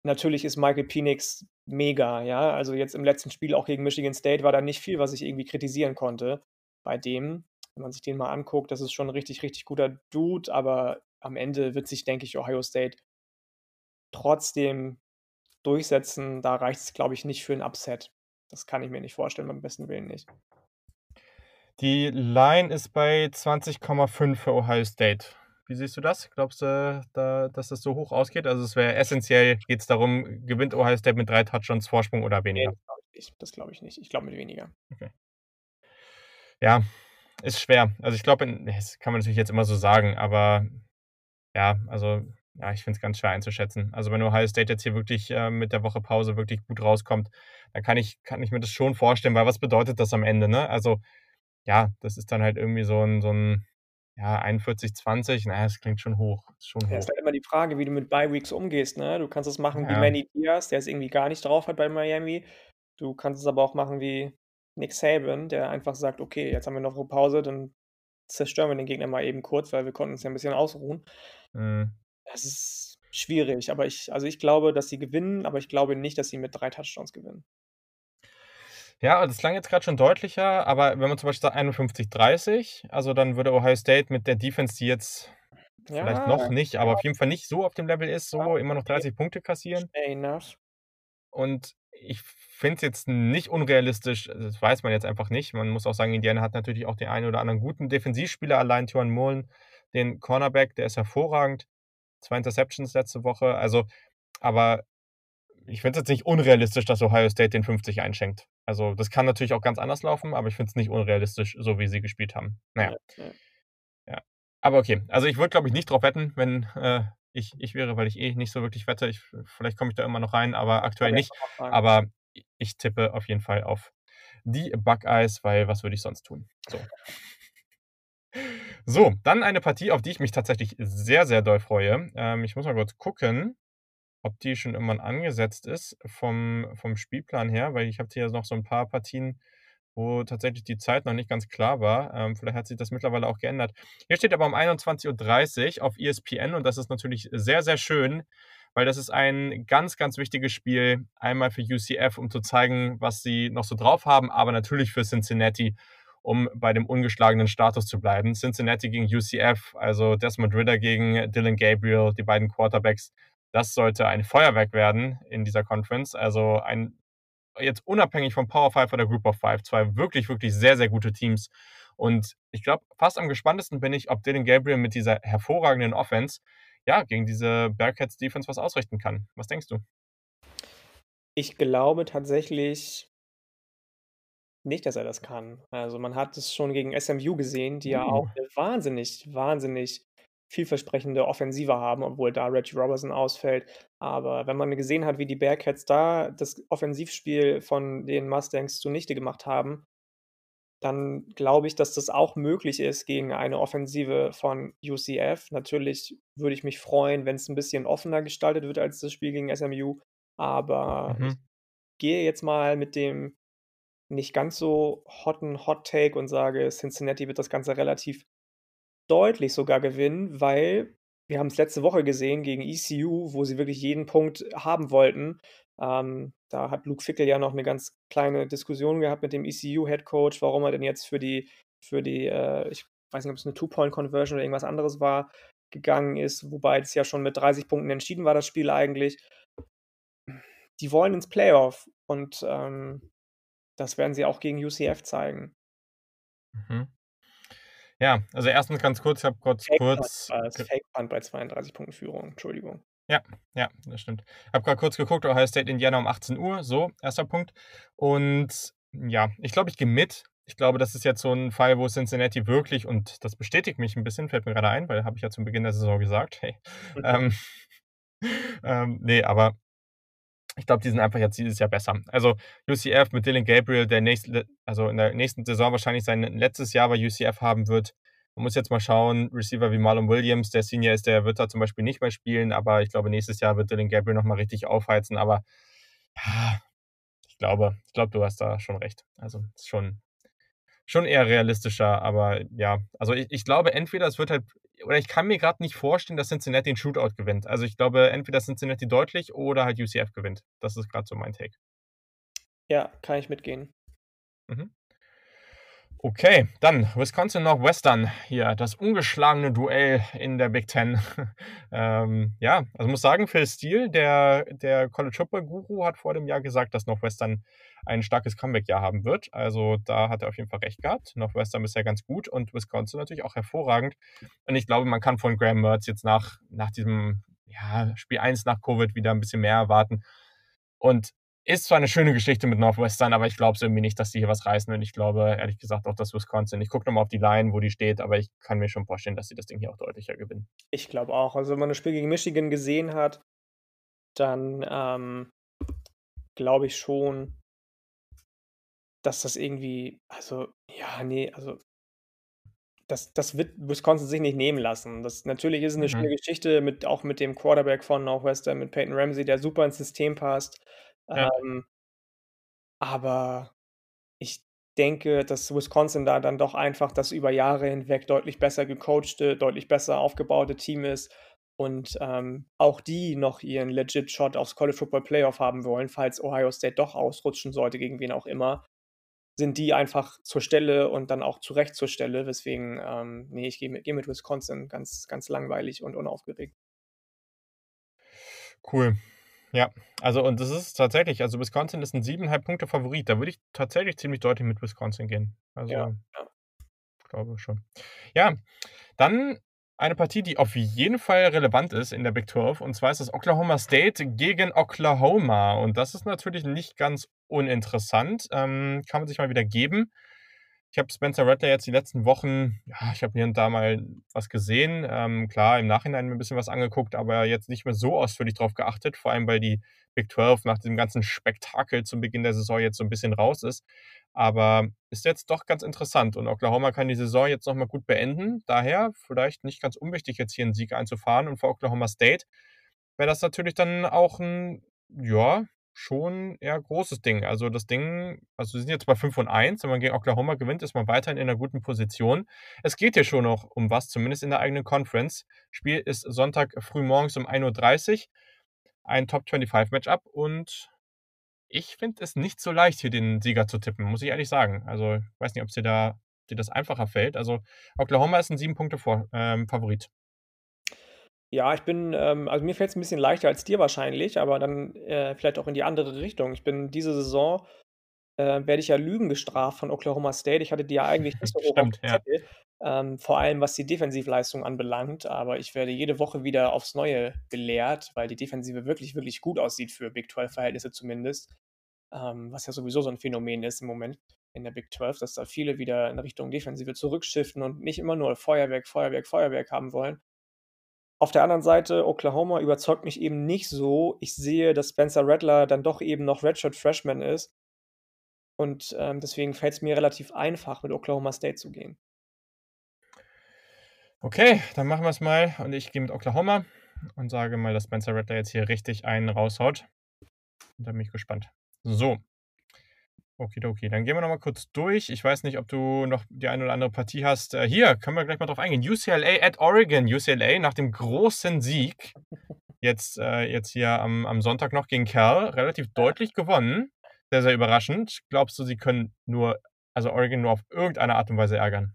Natürlich ist Michael Penix mega, ja. Also, jetzt im letzten Spiel auch gegen Michigan State war da nicht viel, was ich irgendwie kritisieren konnte bei dem. Wenn man sich den mal anguckt, das ist schon 'n richtig, richtig guter Dude, aber am Ende wird sich, denke ich, Ohio State trotzdem durchsetzen. Da reicht's, glaube ich, nicht für 'n Upset. Das kann ich mir nicht vorstellen, beim besten Willen nicht. Die Line ist bei 20,5 für Ohio State. Wie siehst du das? Glaubst du, da dass das so hoch ausgeht? Also, es wäre essenziell geht's darum, gewinnt Ohio State mit 3 Touchdowns Vorsprung oder weniger? das glaube ich nicht. Das glaube ich nicht. Ich glaube mit weniger. Okay. Ja, ist schwer. Also, ich glaube, das kann man natürlich jetzt immer so sagen, aber ja, also, ja, ich finde es ganz schwer einzuschätzen. Also, wenn Ohio State jetzt hier wirklich, äh, mit der Woche Pause wirklich gut rauskommt, dann kann ich kann ich mir das schon vorstellen, weil was bedeutet das am Ende, ne? Also, ja, das ist dann halt irgendwie so 'n so 'n, ja, 41, 20. Na ja, das klingt schon hoch. Ist schon Ja, ist hoch. halt immer die Frage, wie du mit Bye Weeks umgehst, ne? Du kannst es machen wie Ja. Manny Diaz, der es irgendwie gar nicht drauf hat bei Miami. Du kannst es aber auch machen wie Nick Saban, der einfach sagt: „Okay, jetzt haben wir noch 'ne Pause, dann zerstören wir den Gegner mal eben kurz, weil wir konnten uns ja 'n bisschen ausruhen.“ Mhm. Das ist schwierig, aber ich also, ich glaube, dass sie gewinnen, aber ich glaube nicht, dass sie mit 3 Touchdowns gewinnen. Ja, das klang jetzt grad schon deutlicher, aber wenn man zum Beispiel sagt 51, 30, also, dann würde Ohio State mit der Defense, die jetzt vielleicht Ja, noch nicht, aber ja. auf jeden Fall nicht so auf dem Level ist, so immer noch okay. 30 Punkte kassieren. Enough. Und ich finde es jetzt nicht unrealistisch, das weiß man jetzt einfach nicht. Man muss auch sagen, Indiana hat natürlich auch den einen oder anderen guten Defensivspieler, allein Tiawan Mullen, den Cornerback, der ist hervorragend. 2 Interceptions letzte Woche, also aber ich finde es jetzt nicht unrealistisch, dass Ohio State den 50 einschenkt. Also, das kann natürlich auch ganz anders laufen, aber ich finde es nicht unrealistisch, so wie sie gespielt haben. Na ja. Ja. Aber okay. Also, ich würde, glaube ich, nicht drauf wetten, wenn, äh, ich ich wäre, weil ich eh nicht so wirklich wette. Ich vielleicht komme ich da immer noch rein, aber aktuell nicht. Aber ich tippe auf jeden Fall auf die Buckeyes, weil was würde ich sonst tun? So. So, dann eine Partie, auf die ich mich tatsächlich sehr, sehr doll freue. Ähm, ich muss mal kurz gucken, ob die schon irgendwann angesetzt ist vom vom Spielplan her, weil ich habe hier noch so 'n paar Partien, wo tatsächlich die Zeit noch nicht ganz klar war. Ähm, vielleicht hat sich das mittlerweile auch geändert. Hier steht aber um 21:30 auf ESPN und das ist natürlich sehr, sehr schön, weil das ist ein ganz, ganz wichtiges Spiel, einmal für UCF, um zu zeigen, was sie noch so drauf haben, aber natürlich für Cincinnati, um bei dem ungeschlagenen Status zu bleiben. Cincinnati gegen UCF, also Desmond Ridder gegen Dillon Gabriel, die beiden Quarterbacks. Das sollte ein Feuerwerk werden in dieser Conference. Also, ein jetzt unabhängig vom Power 5 oder Group of 5, 2 wirklich, wirklich sehr, sehr gute Teams. Und ich glaube, fast am gespanntesten bin ich, ob Dillon Gabriel mit dieser hervorragenden Offense, ja, gegen diese Bearcats Defense was ausrichten kann. Was denkst du? Ich glaube tatsächlich nicht, dass er das kann. Also, man hat es schon gegen SMU gesehen, die ja auch Uh. 'ne wahnsinnig, wahnsinnig vielversprechende Offensive haben, obwohl da Reggie Roberson ausfällt. Aber wenn man gesehen hat, wie die Bearcats da das Offensivspiel von den Mustangs zunichte gemacht haben dann glaube ich, dass das auch möglich ist gegen eine Offensive von UCF. Natürlich würde ich mich freuen, wenn's 'n bisschen offener gestaltet wird als das Spiel gegen SMU, aber ich Mhm. gehe jetzt mal mit dem nicht ganz so hotten Hot Take und sage, Cincinnati wird das Ganze relativ deutlich sogar gewinnen, weil wir haben's letzte Woche gesehen gegen ECU, wo sie wirklich jeden Punkt haben wollten. Ähm, da hat Luke Fickell ja noch 'ne ganz kleine Diskussion gehabt mit dem ECU-Headcoach, warum er denn jetzt für die für die, äh ich weiß nicht, ob's 'ne Two-Point-Conversion oder irgendwas anderes war, gegangen ist, wobei das ja schon mit 30 Punkten entschieden war, das Spiel eigentlich. Die wollen ins Playoff und, ähm, das werden sie auch gegen UCF zeigen. Mhm. Ja, also, erstens ganz kurz, ich habe kurz Fake kurz Fake Punt bei 32 Punkten Führung, Entschuldigung. Ja, ja, das stimmt. Habe grad kurz geguckt, Ohio State, Indiana um 18:00, so, 1. Punkt. Und ja, ich glaube, ich gehe mit. Ich glaube, das ist jetzt so 'n Fall, wo Cincinnati wirklich und das bestätigt mich 'n bisschen, fällt mir grade ein, weil habe ich ja zum Beginn der Saison gesagt, hey. Ähm, ähm, ne, aber ich glaube, die sind einfach jetzt dieses Jahr besser. Also, UCF mit Dillon Gabriel, der nächste also, in der nächsten Saison wahrscheinlich sein letztes Jahr bei UCF haben wird. Man muss jetzt mal schauen, Receiver wie Marlon Williams, der Senior ist, der wird da zum Beispiel nicht mehr spielen, aber ich glaube, nächstes Jahr wird Dillon Gabriel noch mal richtig aufheizen, aber ja, ich glaube ich glaube, du hast da schon recht. Also, schon schon eher realistischer, aber ja. Also, ich ich glaube, entweder es wird halt oder ich kann mir grad nicht vorstellen, dass Cincinnati 'n Shootout gewinnt. Also, ich glaube, entweder Cincinnati deutlich oder halt UCF gewinnt. Das ist grad so mein Take. Ja, kann ich mitgehen. Mhm. Okay, dann Wisconsin Northwestern hier, das ungeschlagene Duell in der Big Ten. Ähm, ja, also, muss sagen, Phil Steele, der der College Football Guru, hat vor dem Jahr gesagt, dass Northwestern ein starkes Comeback-Jahr haben wird. Also, da hat er auf jeden Fall recht gehabt. Northwestern bisher ganz gut und Wisconsin natürlich auch hervorragend. Und ich glaube, man kann von Graham Mertz jetzt nach nach diesem, ja, Spiel 1 nach Covid wieder 'n bisschen mehr erwarten. Und ist zwar 'ne schöne Geschichte mit Northwestern, aber ich glaube es irgendwie nicht, dass die hier was reißen. Und ich glaube ehrlich gesagt auch, dass Wisconsin ich gucke noch mal auf die Line, wo die steht, aber ich kann mir schon vorstellen, dass sie das Ding hier auch deutlicher gewinnen. Ich glaube auch. Also, wenn man das Spiel gegen Michigan gesehen hat, dann, ähm, glaube ich schon dass das irgendwie also, ja, ne, also das das wird Wisconsin sich nicht nehmen lassen. Das natürlich ist es 'ne Mhm. schöne Geschichte mit auch mit dem Quarterback von Northwestern, mit Peyton Ramsey, der super ins System passt. Ja. Ähm aber ich denke, dass Wisconsin da dann doch einfach das über Jahre hinweg deutlich besser gecoachte, deutlich besser aufgebaute Team ist und, ähm, auch die noch ihren Legit Shot aufs College Football Playoff haben wollen, falls Ohio State doch ausrutschen sollte, gegen wen auch immer, sind die einfach zur Stelle und dann auch zu Recht zur Stelle, weswegen, ähm, ne, ich gehe mit gehe mit Wisconsin ganz ganz langweilig und unaufgeregt. Cool. Ja, also und das ist tatsächlich also, Wisconsin ist 'n 7,5 Punkte Favorit. Da würde ich tatsächlich ziemlich deutlich mit Wisconsin gehen. Ja, Also ja. glaube schon. Ja, dann eine Partie, die auf jeden Fall relevant ist in der Big 12, und zwar ist das Oklahoma State gegen Oklahoma. Und das ist natürlich nicht ganz uninteressant. Ähm, kann man sich mal wieder geben. Ich habe Spencer Rattler jetzt die letzten Wochen ja, ich habe hier und da mal was gesehen. Ähm, klar, im Nachhinein mir 'n bisschen was angeguckt, aber jetzt nicht mehr so ausführlich drauf geachtet, vor allem, weil die Big 12 nach diesem ganzen Spektakel zum Beginn der Saison jetzt so 'n bisschen raus ist. Aber ist jetzt doch ganz interessant und Oklahoma kann die Saison jetzt noch mal gut beenden. Daher vielleicht nicht ganz unwichtig, jetzt hier 'n Sieg einzufahren. Und für Oklahoma State wäre das natürlich dann auch 'n, ja, schon eher großes Ding. Also, das Ding also, sie sind jetzt bei 5 und 1. Wenn man gegen Oklahoma gewinnt, ist man weiterhin in 'ner guten Position. Es geht hier schon noch um was, zumindest in der eigenen Conference. Spiel ist Sonntag frühmorgens um 1:30 ein Top-25-Match-up und ich finde es nicht so leicht, hier den Sieger zu tippen, muss ich ehrlich sagen. Also, weiß nicht, ob's dir da dir das einfacher fällt. Also, Oklahoma ist 'n 7 Punkte vor ähm, Favorit. Ja, ich bin ähm, also, mir fällt's 'n bisschen leichter als dir wahrscheinlich, aber dann, äh, vielleicht auch in die andere Richtung. Ich bin diese Saison, äh, werde ich ja Lügen gestraft von Oklahoma State. Ich hatte die ja eigentlich nicht so hoch auf'm ja. Ähm, vor allem was die Defensivleistung anbelangt, aber ich werde jede Woche wieder aufs Neue belehrt, weil die Defensive wirklich, wirklich gut aussieht für Big 12 Verhältnisse zumindest, ähm, was ja sowieso so 'n Phänomen ist im Moment in der Big 12, dass da viele wieder in Richtung Defensive zurückshiften und nicht immer nur Feuerwerk, Feuerwerk, Feuerwerk haben wollen. Auf der anderen Seite, Oklahoma überzeugt mich eben nicht so. Ich sehe, dass Spencer Rattler dann doch eben noch Redshirt Freshman ist. Und, ähm, deswegen fällt's mir relativ einfach, mit Oklahoma State zu gehen. Okay, dann machen wir's mal und ich gehe mit Oklahoma und sage mal, dass Spencer Rattler jetzt hier richtig einen raushaut. Und dann bin ich gespannt. So. Okidoki, dann gehen wir noch mal kurz durch. Ich weiß nicht, ob du noch die eine oder andere Partie hast. Äh, hier können wir gleich mal drauf eingehen. UCLA at Oregon. UCLA nach dem großen Sieg jetzt äh, jetzt hier am am Sonntag noch gegen Cal relativ deutlich gewonnen. Sehr, sehr überraschend. Glaubst du, sie können nur also, Oregon nur auf irgendeine Art und Weise ärgern?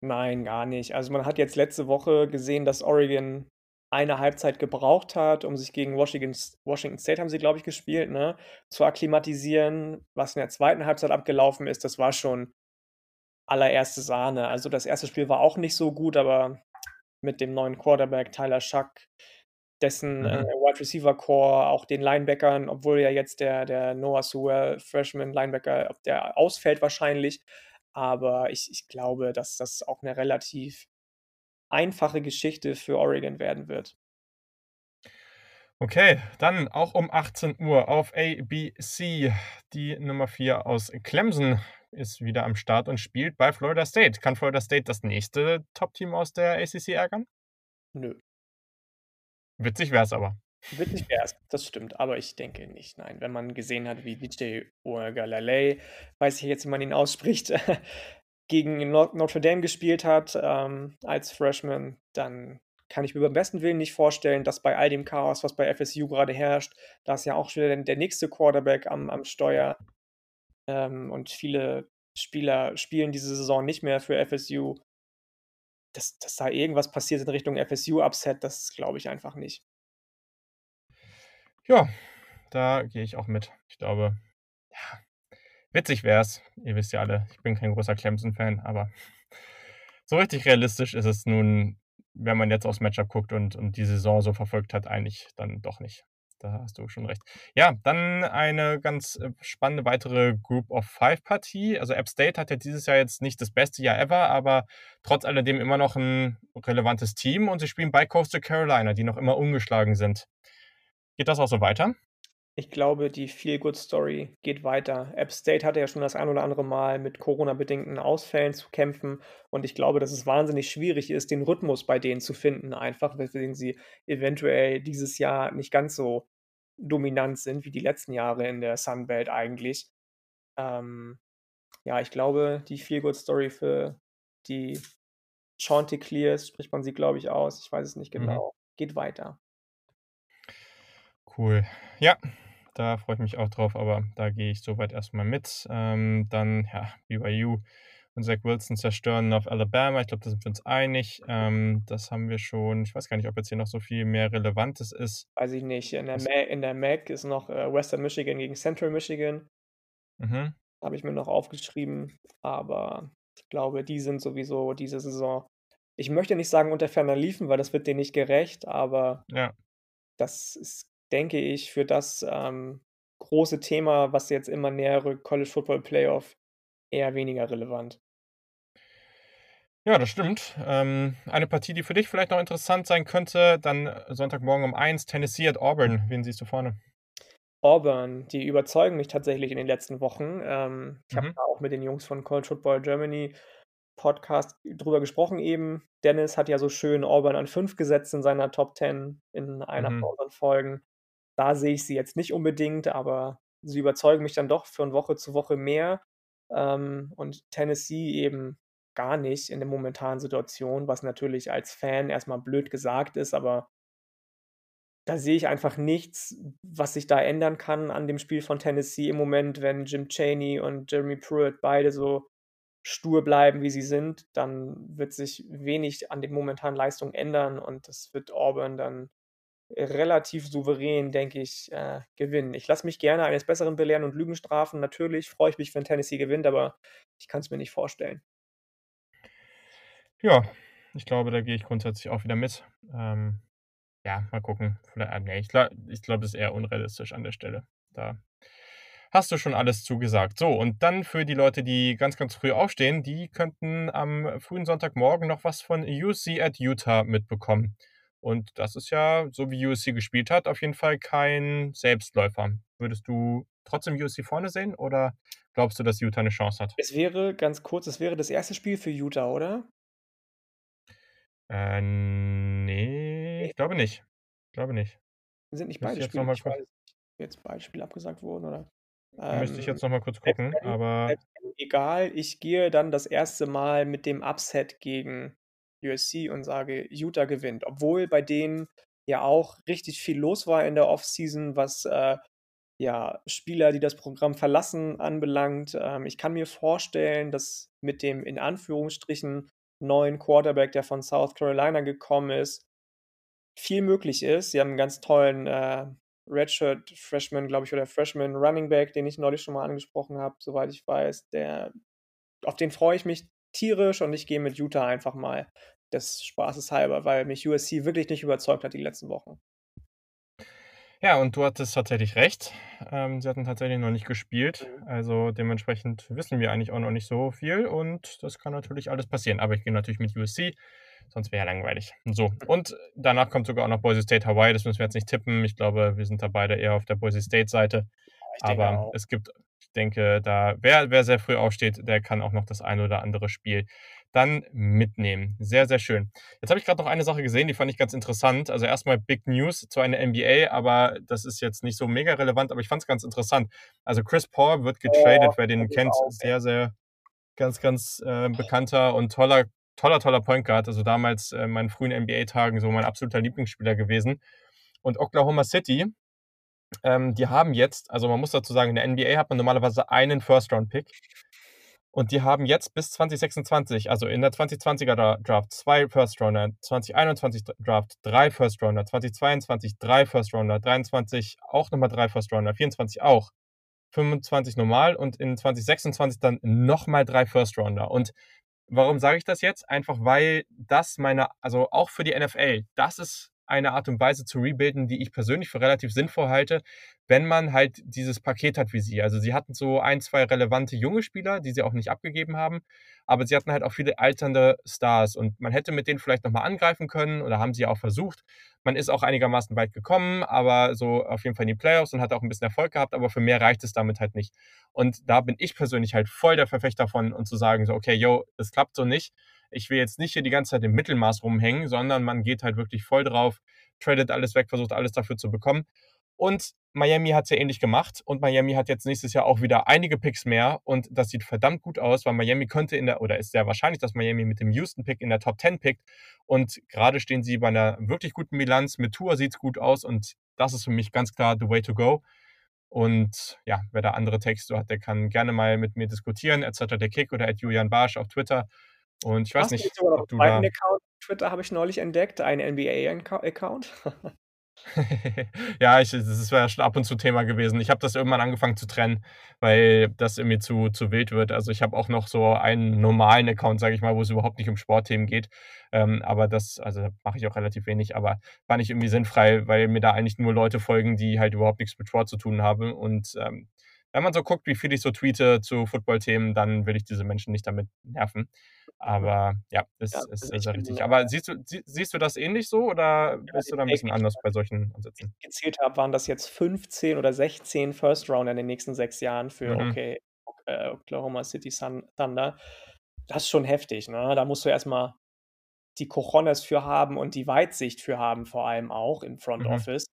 Nein, gar nicht. Also, man hat jetzt letzte Woche gesehen, dass Oregon eine Halbzeit gebraucht hat, um sich gegen Washington Washington State haben sie, glaube ich, gespielt, ne, zu akklimatisieren. Was in der 2. Halbzeit abgelaufen ist, das war schon allererste Sahne. Also, das 1. Spiel war auch nicht so gut, aber mit dem neuen Quarterback Tyler Shough, dessen, äh, Mhm. Wide Receiver Core, auch den Linebackern, obwohl ja jetzt der der Noah Sewell, Freshman Linebacker der ausfällt wahrscheinlich. Aber ich ich glaube, dass das auch 'ne relativ einfache Geschichte für Oregon werden wird. Okay, dann auch um 18:00 auf ABC. Die Nummer 4 aus Clemson ist wieder am Start und spielt bei Florida State. Kann Florida State das nächste Top-Team aus der ACC ärgern? Nö. Witzig wär's aber. Witzig wär's, das stimmt, aber ich denke nicht, nein. Wenn man gesehen hat, wie DJ Uiagalelei weiß ich jetzt, wie man ihn ausspricht gegen Notre Dame gespielt hat ähm, als Freshman, dann kann ich mir beim besten Willen nicht vorstellen, dass bei all dem Chaos, was bei FSU gerade herrscht, da ist ja auch schon der, der nächste Quarterback am, am Steuer ähm, und viele Spieler spielen diese Saison nicht mehr für FSU. Dass, dass da irgendwas passiert in Richtung FSU-Upset, das glaube ich einfach nicht. Ja, da gehe ich auch mit. Ich glaube, ja, witzig wäre es. Ihr wisst ja alle, ich bin kein großer Clemson-Fan, aber so richtig realistisch ist es nun, wenn man jetzt aufs Matchup guckt und, und die Saison so verfolgt hat, eigentlich dann doch nicht. Da hast du schon recht. Ja, dann eine ganz äh, spannende weitere Group of Five Partie. Also App State hat ja dieses Jahr jetzt nicht das beste Jahr ever, aber trotz alledem immer noch ein relevantes Team und sie spielen bei Coastal Carolina, die noch immer ungeschlagen sind. Geht das auch so weiter? Ich glaube, die Feel-Good-Story geht weiter. App State hatte ja schon das ein oder andere Mal mit Corona-bedingten Ausfällen zu kämpfen. Und ich glaube, dass es wahnsinnig schwierig ist, den Rhythmus bei denen zu finden, einfach, weswegen sie eventuell dieses Jahr nicht ganz so dominant sind wie die letzten Jahre in der Sunbelt eigentlich. Ähm, ja, ich glaube, die Feel-Good-Story für die Chanticleers, spricht man sie, glaube ich, aus. Ich weiß es nicht mhm. genau. Mhm. Geht weiter. Cool. Ja, da freue ich mich auch drauf, aber da gehe ich soweit erstmal mit. Ähm, dann, ja, BYU und Zach Wilson zerstören auf Alabama. Ich glaube, da sind wir uns einig. Ähm, das haben wir schon. Ich weiß gar nicht, ob jetzt hier noch so viel mehr Relevantes ist. Weiß ich nicht. In der, Ma in der MAC ist noch äh, Western Michigan gegen Central Michigan. Mhm. Habe ich mir noch aufgeschrieben. Aber ich glaube, die sind sowieso diese Saison. Ich möchte nicht sagen unter ferner liefen, weil das wird denen nicht gerecht, aber ja. das ist denke ich, für das ähm, große Thema, was jetzt immer nähere College Football Playoff, eher weniger relevant. Ja, das stimmt. Ähm, eine Partie, die für dich vielleicht noch interessant sein könnte, dann äh, Sonntagmorgen um 1, Tennessee at Auburn. Wen siehst du vorne? Auburn, die überzeugen mich tatsächlich in den letzten Wochen. Ähm, ich mhm. habe auch mit den Jungs von College Football Germany Podcast drüber gesprochen eben. Dennis hat ja so schön Auburn an 5 gesetzt in seiner Top 10 in einer mhm. von unseren Folgen. Da sehe ich sie jetzt nicht unbedingt, aber sie überzeugen mich dann doch von Woche zu Woche mehr. Ähm, und Tennessee eben gar nicht in der momentanen Situation, was natürlich als Fan erstmal blöd gesagt ist, aber da sehe ich einfach nichts, was sich da ändern kann an dem Spiel von Tennessee im Moment, wenn Jim Cheney und Jeremy Pruitt beide so stur bleiben, wie sie sind, dann wird sich wenig an den momentanen Leistungen ändern und das wird Auburn dann relativ souverän, denke ich, äh, gewinnen. Ich lasse mich gerne eines Besseren belehren und Lügen strafen. Natürlich freue ich mich, wenn Tennessee gewinnt, aber ich kann es mir nicht vorstellen. Ja, ich glaube, da gehe ich grundsätzlich auch wieder mit. Ähm, ja, mal gucken. Nee, ich glaube, ich glaub, das ist eher unrealistisch an der Stelle. Da hast du schon alles zugesagt. So, und dann für die Leute, die ganz, ganz früh aufstehen, die könnten am frühen Sonntagmorgen noch was von UC at Utah mitbekommen. Und das ist ja, so wie USC gespielt hat, auf jeden Fall kein Selbstläufer. Würdest du trotzdem USC vorne sehen oder glaubst du, dass Utah eine Chance hat? Es wäre, ganz kurz, es wäre das erste Spiel für Utah, oder? Äh, nee, ich glaube nicht. Ich glaube nicht. Sind nicht beide Spiele, ich weiß, jetzt beide Spiele abgesagt wurden, oder? Ähm, Müsste ich jetzt nochmal kurz gucken, aber. Egal, ich gehe dann das erste Mal mit dem Upset gegen USC und sage, Utah gewinnt. Obwohl bei denen ja auch richtig viel los war in der Offseason, was äh, ja, Spieler, die das Programm verlassen, anbelangt. Ähm, ich kann mir vorstellen, dass mit dem in Anführungsstrichen neuen Quarterback, der von South Carolina gekommen ist, viel möglich ist. Sie haben einen ganz tollen äh, Redshirt Freshman, glaube ich, oder Freshman Running Back, den ich neulich schon mal angesprochen habe, soweit ich weiß. Der, auf den freue ich mich tierisch und ich gehe mit Utah einfach mal des Spaßes halber, weil mich USC wirklich nicht überzeugt hat die letzten Wochen. Ja, und du hattest tatsächlich recht. Ähm, sie hatten tatsächlich noch nicht gespielt. Mhm. Also dementsprechend wissen wir eigentlich auch noch nicht so viel und das kann natürlich alles passieren. Aber ich gehe natürlich mit USC, sonst wäre ja langweilig. So, und danach kommt sogar auch noch Boise State Hawaii. Das müssen wir jetzt nicht tippen. Ich glaube, wir sind da beide eher auf der Boise State-Seite. Aber auch. es gibt, ich denke, da wer, wer sehr früh aufsteht, der kann auch noch das ein oder andere Spiel dann mitnehmen. Sehr, sehr schön. Jetzt habe ich gerade noch eine Sache gesehen, die fand ich ganz interessant. Also erstmal Big News zu einer NBA, aber das ist jetzt nicht so mega relevant, aber ich fand es ganz interessant. Also Chris Paul wird getradet, wer den kennt, sehr, sehr ganz, ganz äh, bekannter und toller, toller, toller Point Guard. Also damals äh, in meinen frühen NBA-Tagen so mein absoluter Lieblingsspieler gewesen. Und Oklahoma City, ähm, die haben jetzt, also man muss dazu sagen, in der NBA hat man normalerweise einen First-Round-Pick. Und die haben jetzt bis 2026, also in der 2020er Draft zwei First Rounder, 2021 Draft drei First Rounder, 2022 drei First Rounder, 23 auch nochmal drei First Rounder, 24 auch, 25 normal und in 2026 dann nochmal drei First Rounder. Und warum sage ich das jetzt? Einfach weil das meine, also auch für die NFL, das ist eine Art und Weise zu rebuilden, die ich persönlich für relativ sinnvoll halte, wenn man halt dieses Paket hat wie sie. Also sie hatten so ein, zwei relevante junge Spieler, die sie auch nicht abgegeben haben, aber sie hatten halt auch viele alternde Stars und man hätte mit denen vielleicht nochmal angreifen können oder haben sie auch versucht. Man ist auch einigermaßen weit gekommen, aber so auf jeden Fall in die Playoffs und hat auch ein bisschen Erfolg gehabt, aber für mehr reicht es damit halt nicht. Und da bin ich persönlich halt voll der Verfechter davon und zu sagen so, okay, yo, das klappt so nicht ich will jetzt nicht hier die ganze Zeit im Mittelmaß rumhängen, sondern man geht halt wirklich voll drauf, tradet alles weg, versucht alles dafür zu bekommen. Und Miami hat es ja ähnlich gemacht und Miami hat jetzt nächstes Jahr auch wieder einige Picks mehr und das sieht verdammt gut aus, weil Miami könnte in der, oder ist sehr wahrscheinlich, dass Miami mit dem Houston-Pick in der Top 10 pickt und gerade stehen sie bei einer wirklich guten Bilanz. Mit Tour sieht es gut aus und das ist für mich ganz klar the way to go. Und ja, wer da andere Texte hat, der kann gerne mal mit mir diskutieren, etc. der Kick oder at Julian Barsch auf Twitter. Und ich weiß Hast du nicht, noch ob du da. Account auf Twitter habe ich neulich entdeckt, einen NBA-Account? ja, ich, das wäre schon ab und zu Thema gewesen. Ich habe das irgendwann angefangen zu trennen, weil das irgendwie zu, zu wild wird. Also ich habe auch noch so einen normalen Account, sage ich mal, wo es überhaupt nicht um Sportthemen geht. Ähm, aber das, also da mache ich auch relativ wenig, aber war nicht irgendwie sinnfrei, weil mir da eigentlich nur Leute folgen, die halt überhaupt nichts mit Sport zu tun haben. Und ähm, wenn man so guckt, wie viel ich so tweete zu Football-Themen, dann will ich diese Menschen nicht damit nerven. Aber ja, ist, Ja, ist, also ich ja bin richtig. Aber siehst du, sie, siehst du das ähnlich so oder ja, bist du da ein bisschen ich anders bei solchen Ansätzen? gezählt habe, waren das jetzt 15 oder 16 First Rounder in den nächsten sechs Jahren für Mhm, okay, äh, Oklahoma City Thunder. Das ist schon heftig, ne? Da musst du erstmal die Cojones für haben und die Weitsicht für haben, vor allem auch im Front mhm, Office,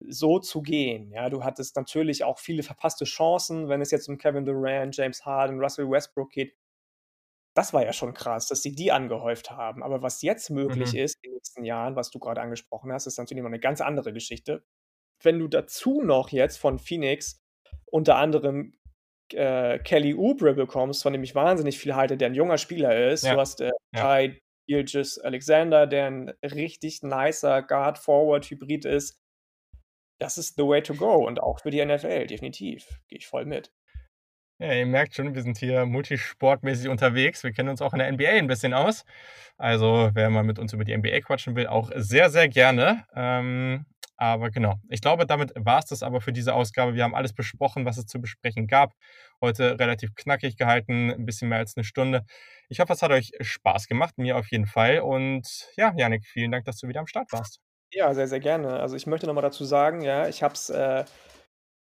so zu gehen. Ja, du hattest natürlich auch viele verpasste Chancen, wenn es jetzt um Kevin Durant, James Harden, Russell Westbrook geht. Das war ja schon krass, dass sie die angehäuft haben. Aber was jetzt möglich mhm, ist in den nächsten Jahren, was du gerade angesprochen hast, ist natürlich noch eine ganz andere Geschichte. Wenn du dazu noch jetzt von Phoenix unter anderem äh, Kelly Oubre bekommst, von dem ich wahnsinnig viel halte, der ein junger Spieler ist. Du ja, hast äh, ja. Ty Gilgis Alexander, der ein richtig nicer Guard-Forward-Hybrid ist. Das ist the way to go und auch für die NFL, definitiv. Gehe ich voll mit. Ja, ihr merkt schon, wir sind hier multisportmäßig unterwegs. Wir kennen uns auch in der NBA ein bisschen aus. Also, wer mal mit uns über die NBA quatschen will, auch sehr, sehr gerne. Ähm, aber genau, ich glaube, damit war es das aber für diese Ausgabe. Wir haben alles besprochen, was es zu besprechen gab. Heute relativ knackig gehalten, ein bisschen mehr als eine Stunde. Ich hoffe, es hat euch Spaß gemacht, mir auf jeden Fall. Und ja, Janik, vielen Dank, dass du wieder am Start warst. Ja, sehr, sehr gerne. Also ich möchte noch mal dazu sagen, ja, ich habe es, äh,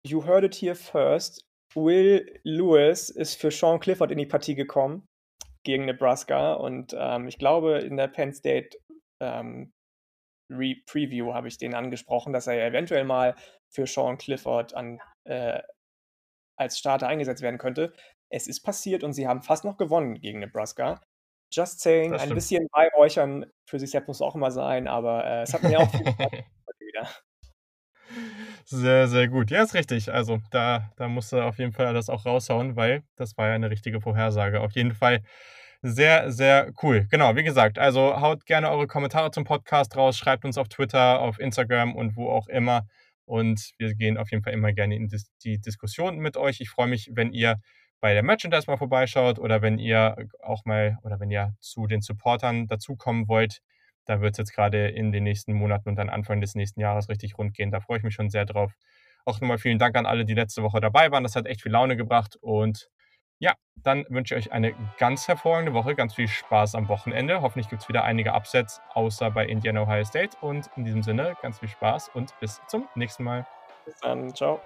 you heard it here first. Will Lewis ist für Sean Clifford in die Partie gekommen gegen Nebraska und ähm, ich glaube, in der Penn State ähm, Re Preview habe ich den angesprochen, dass er ja eventuell mal für Sean Clifford an, äh, als Starter eingesetzt werden könnte. Es ist passiert und sie haben fast noch gewonnen gegen Nebraska. Just saying, ein bisschen Beihräuchern für sich selbst muss auch immer sein, aber äh, es hat mir auch viel Spaß wieder. Sehr, sehr gut. Ja, ist richtig. Also da, da du auf jeden Fall das auch raushauen, weil das war ja eine richtige Vorhersage. Auf jeden Fall sehr, sehr cool. Genau, wie gesagt, also haut gerne eure Kommentare zum Podcast raus, schreibt uns auf Twitter, auf Instagram und wo auch immer. Und wir gehen auf jeden Fall immer gerne in die Diskussion mit euch. Ich freue mich, wenn ihr bei der Merchandise mal vorbeischaut oder wenn ihr auch mal oder wenn ihr zu den Supportern dazukommen wollt. Da wird es jetzt gerade in den nächsten Monaten und dann Anfang des nächsten Jahres richtig rund gehen. Da freue ich mich schon sehr drauf. Auch nochmal vielen Dank an alle, die letzte Woche dabei waren. Das hat echt viel Laune gebracht. Und ja, dann wünsche ich euch eine ganz hervorragende Woche, ganz viel Spaß am Wochenende. Hoffentlich gibt es wieder einige Upsets, außer bei Indiana Ohio State. Und in diesem Sinne, ganz viel Spaß und bis zum nächsten Mal. Bis dann, ciao.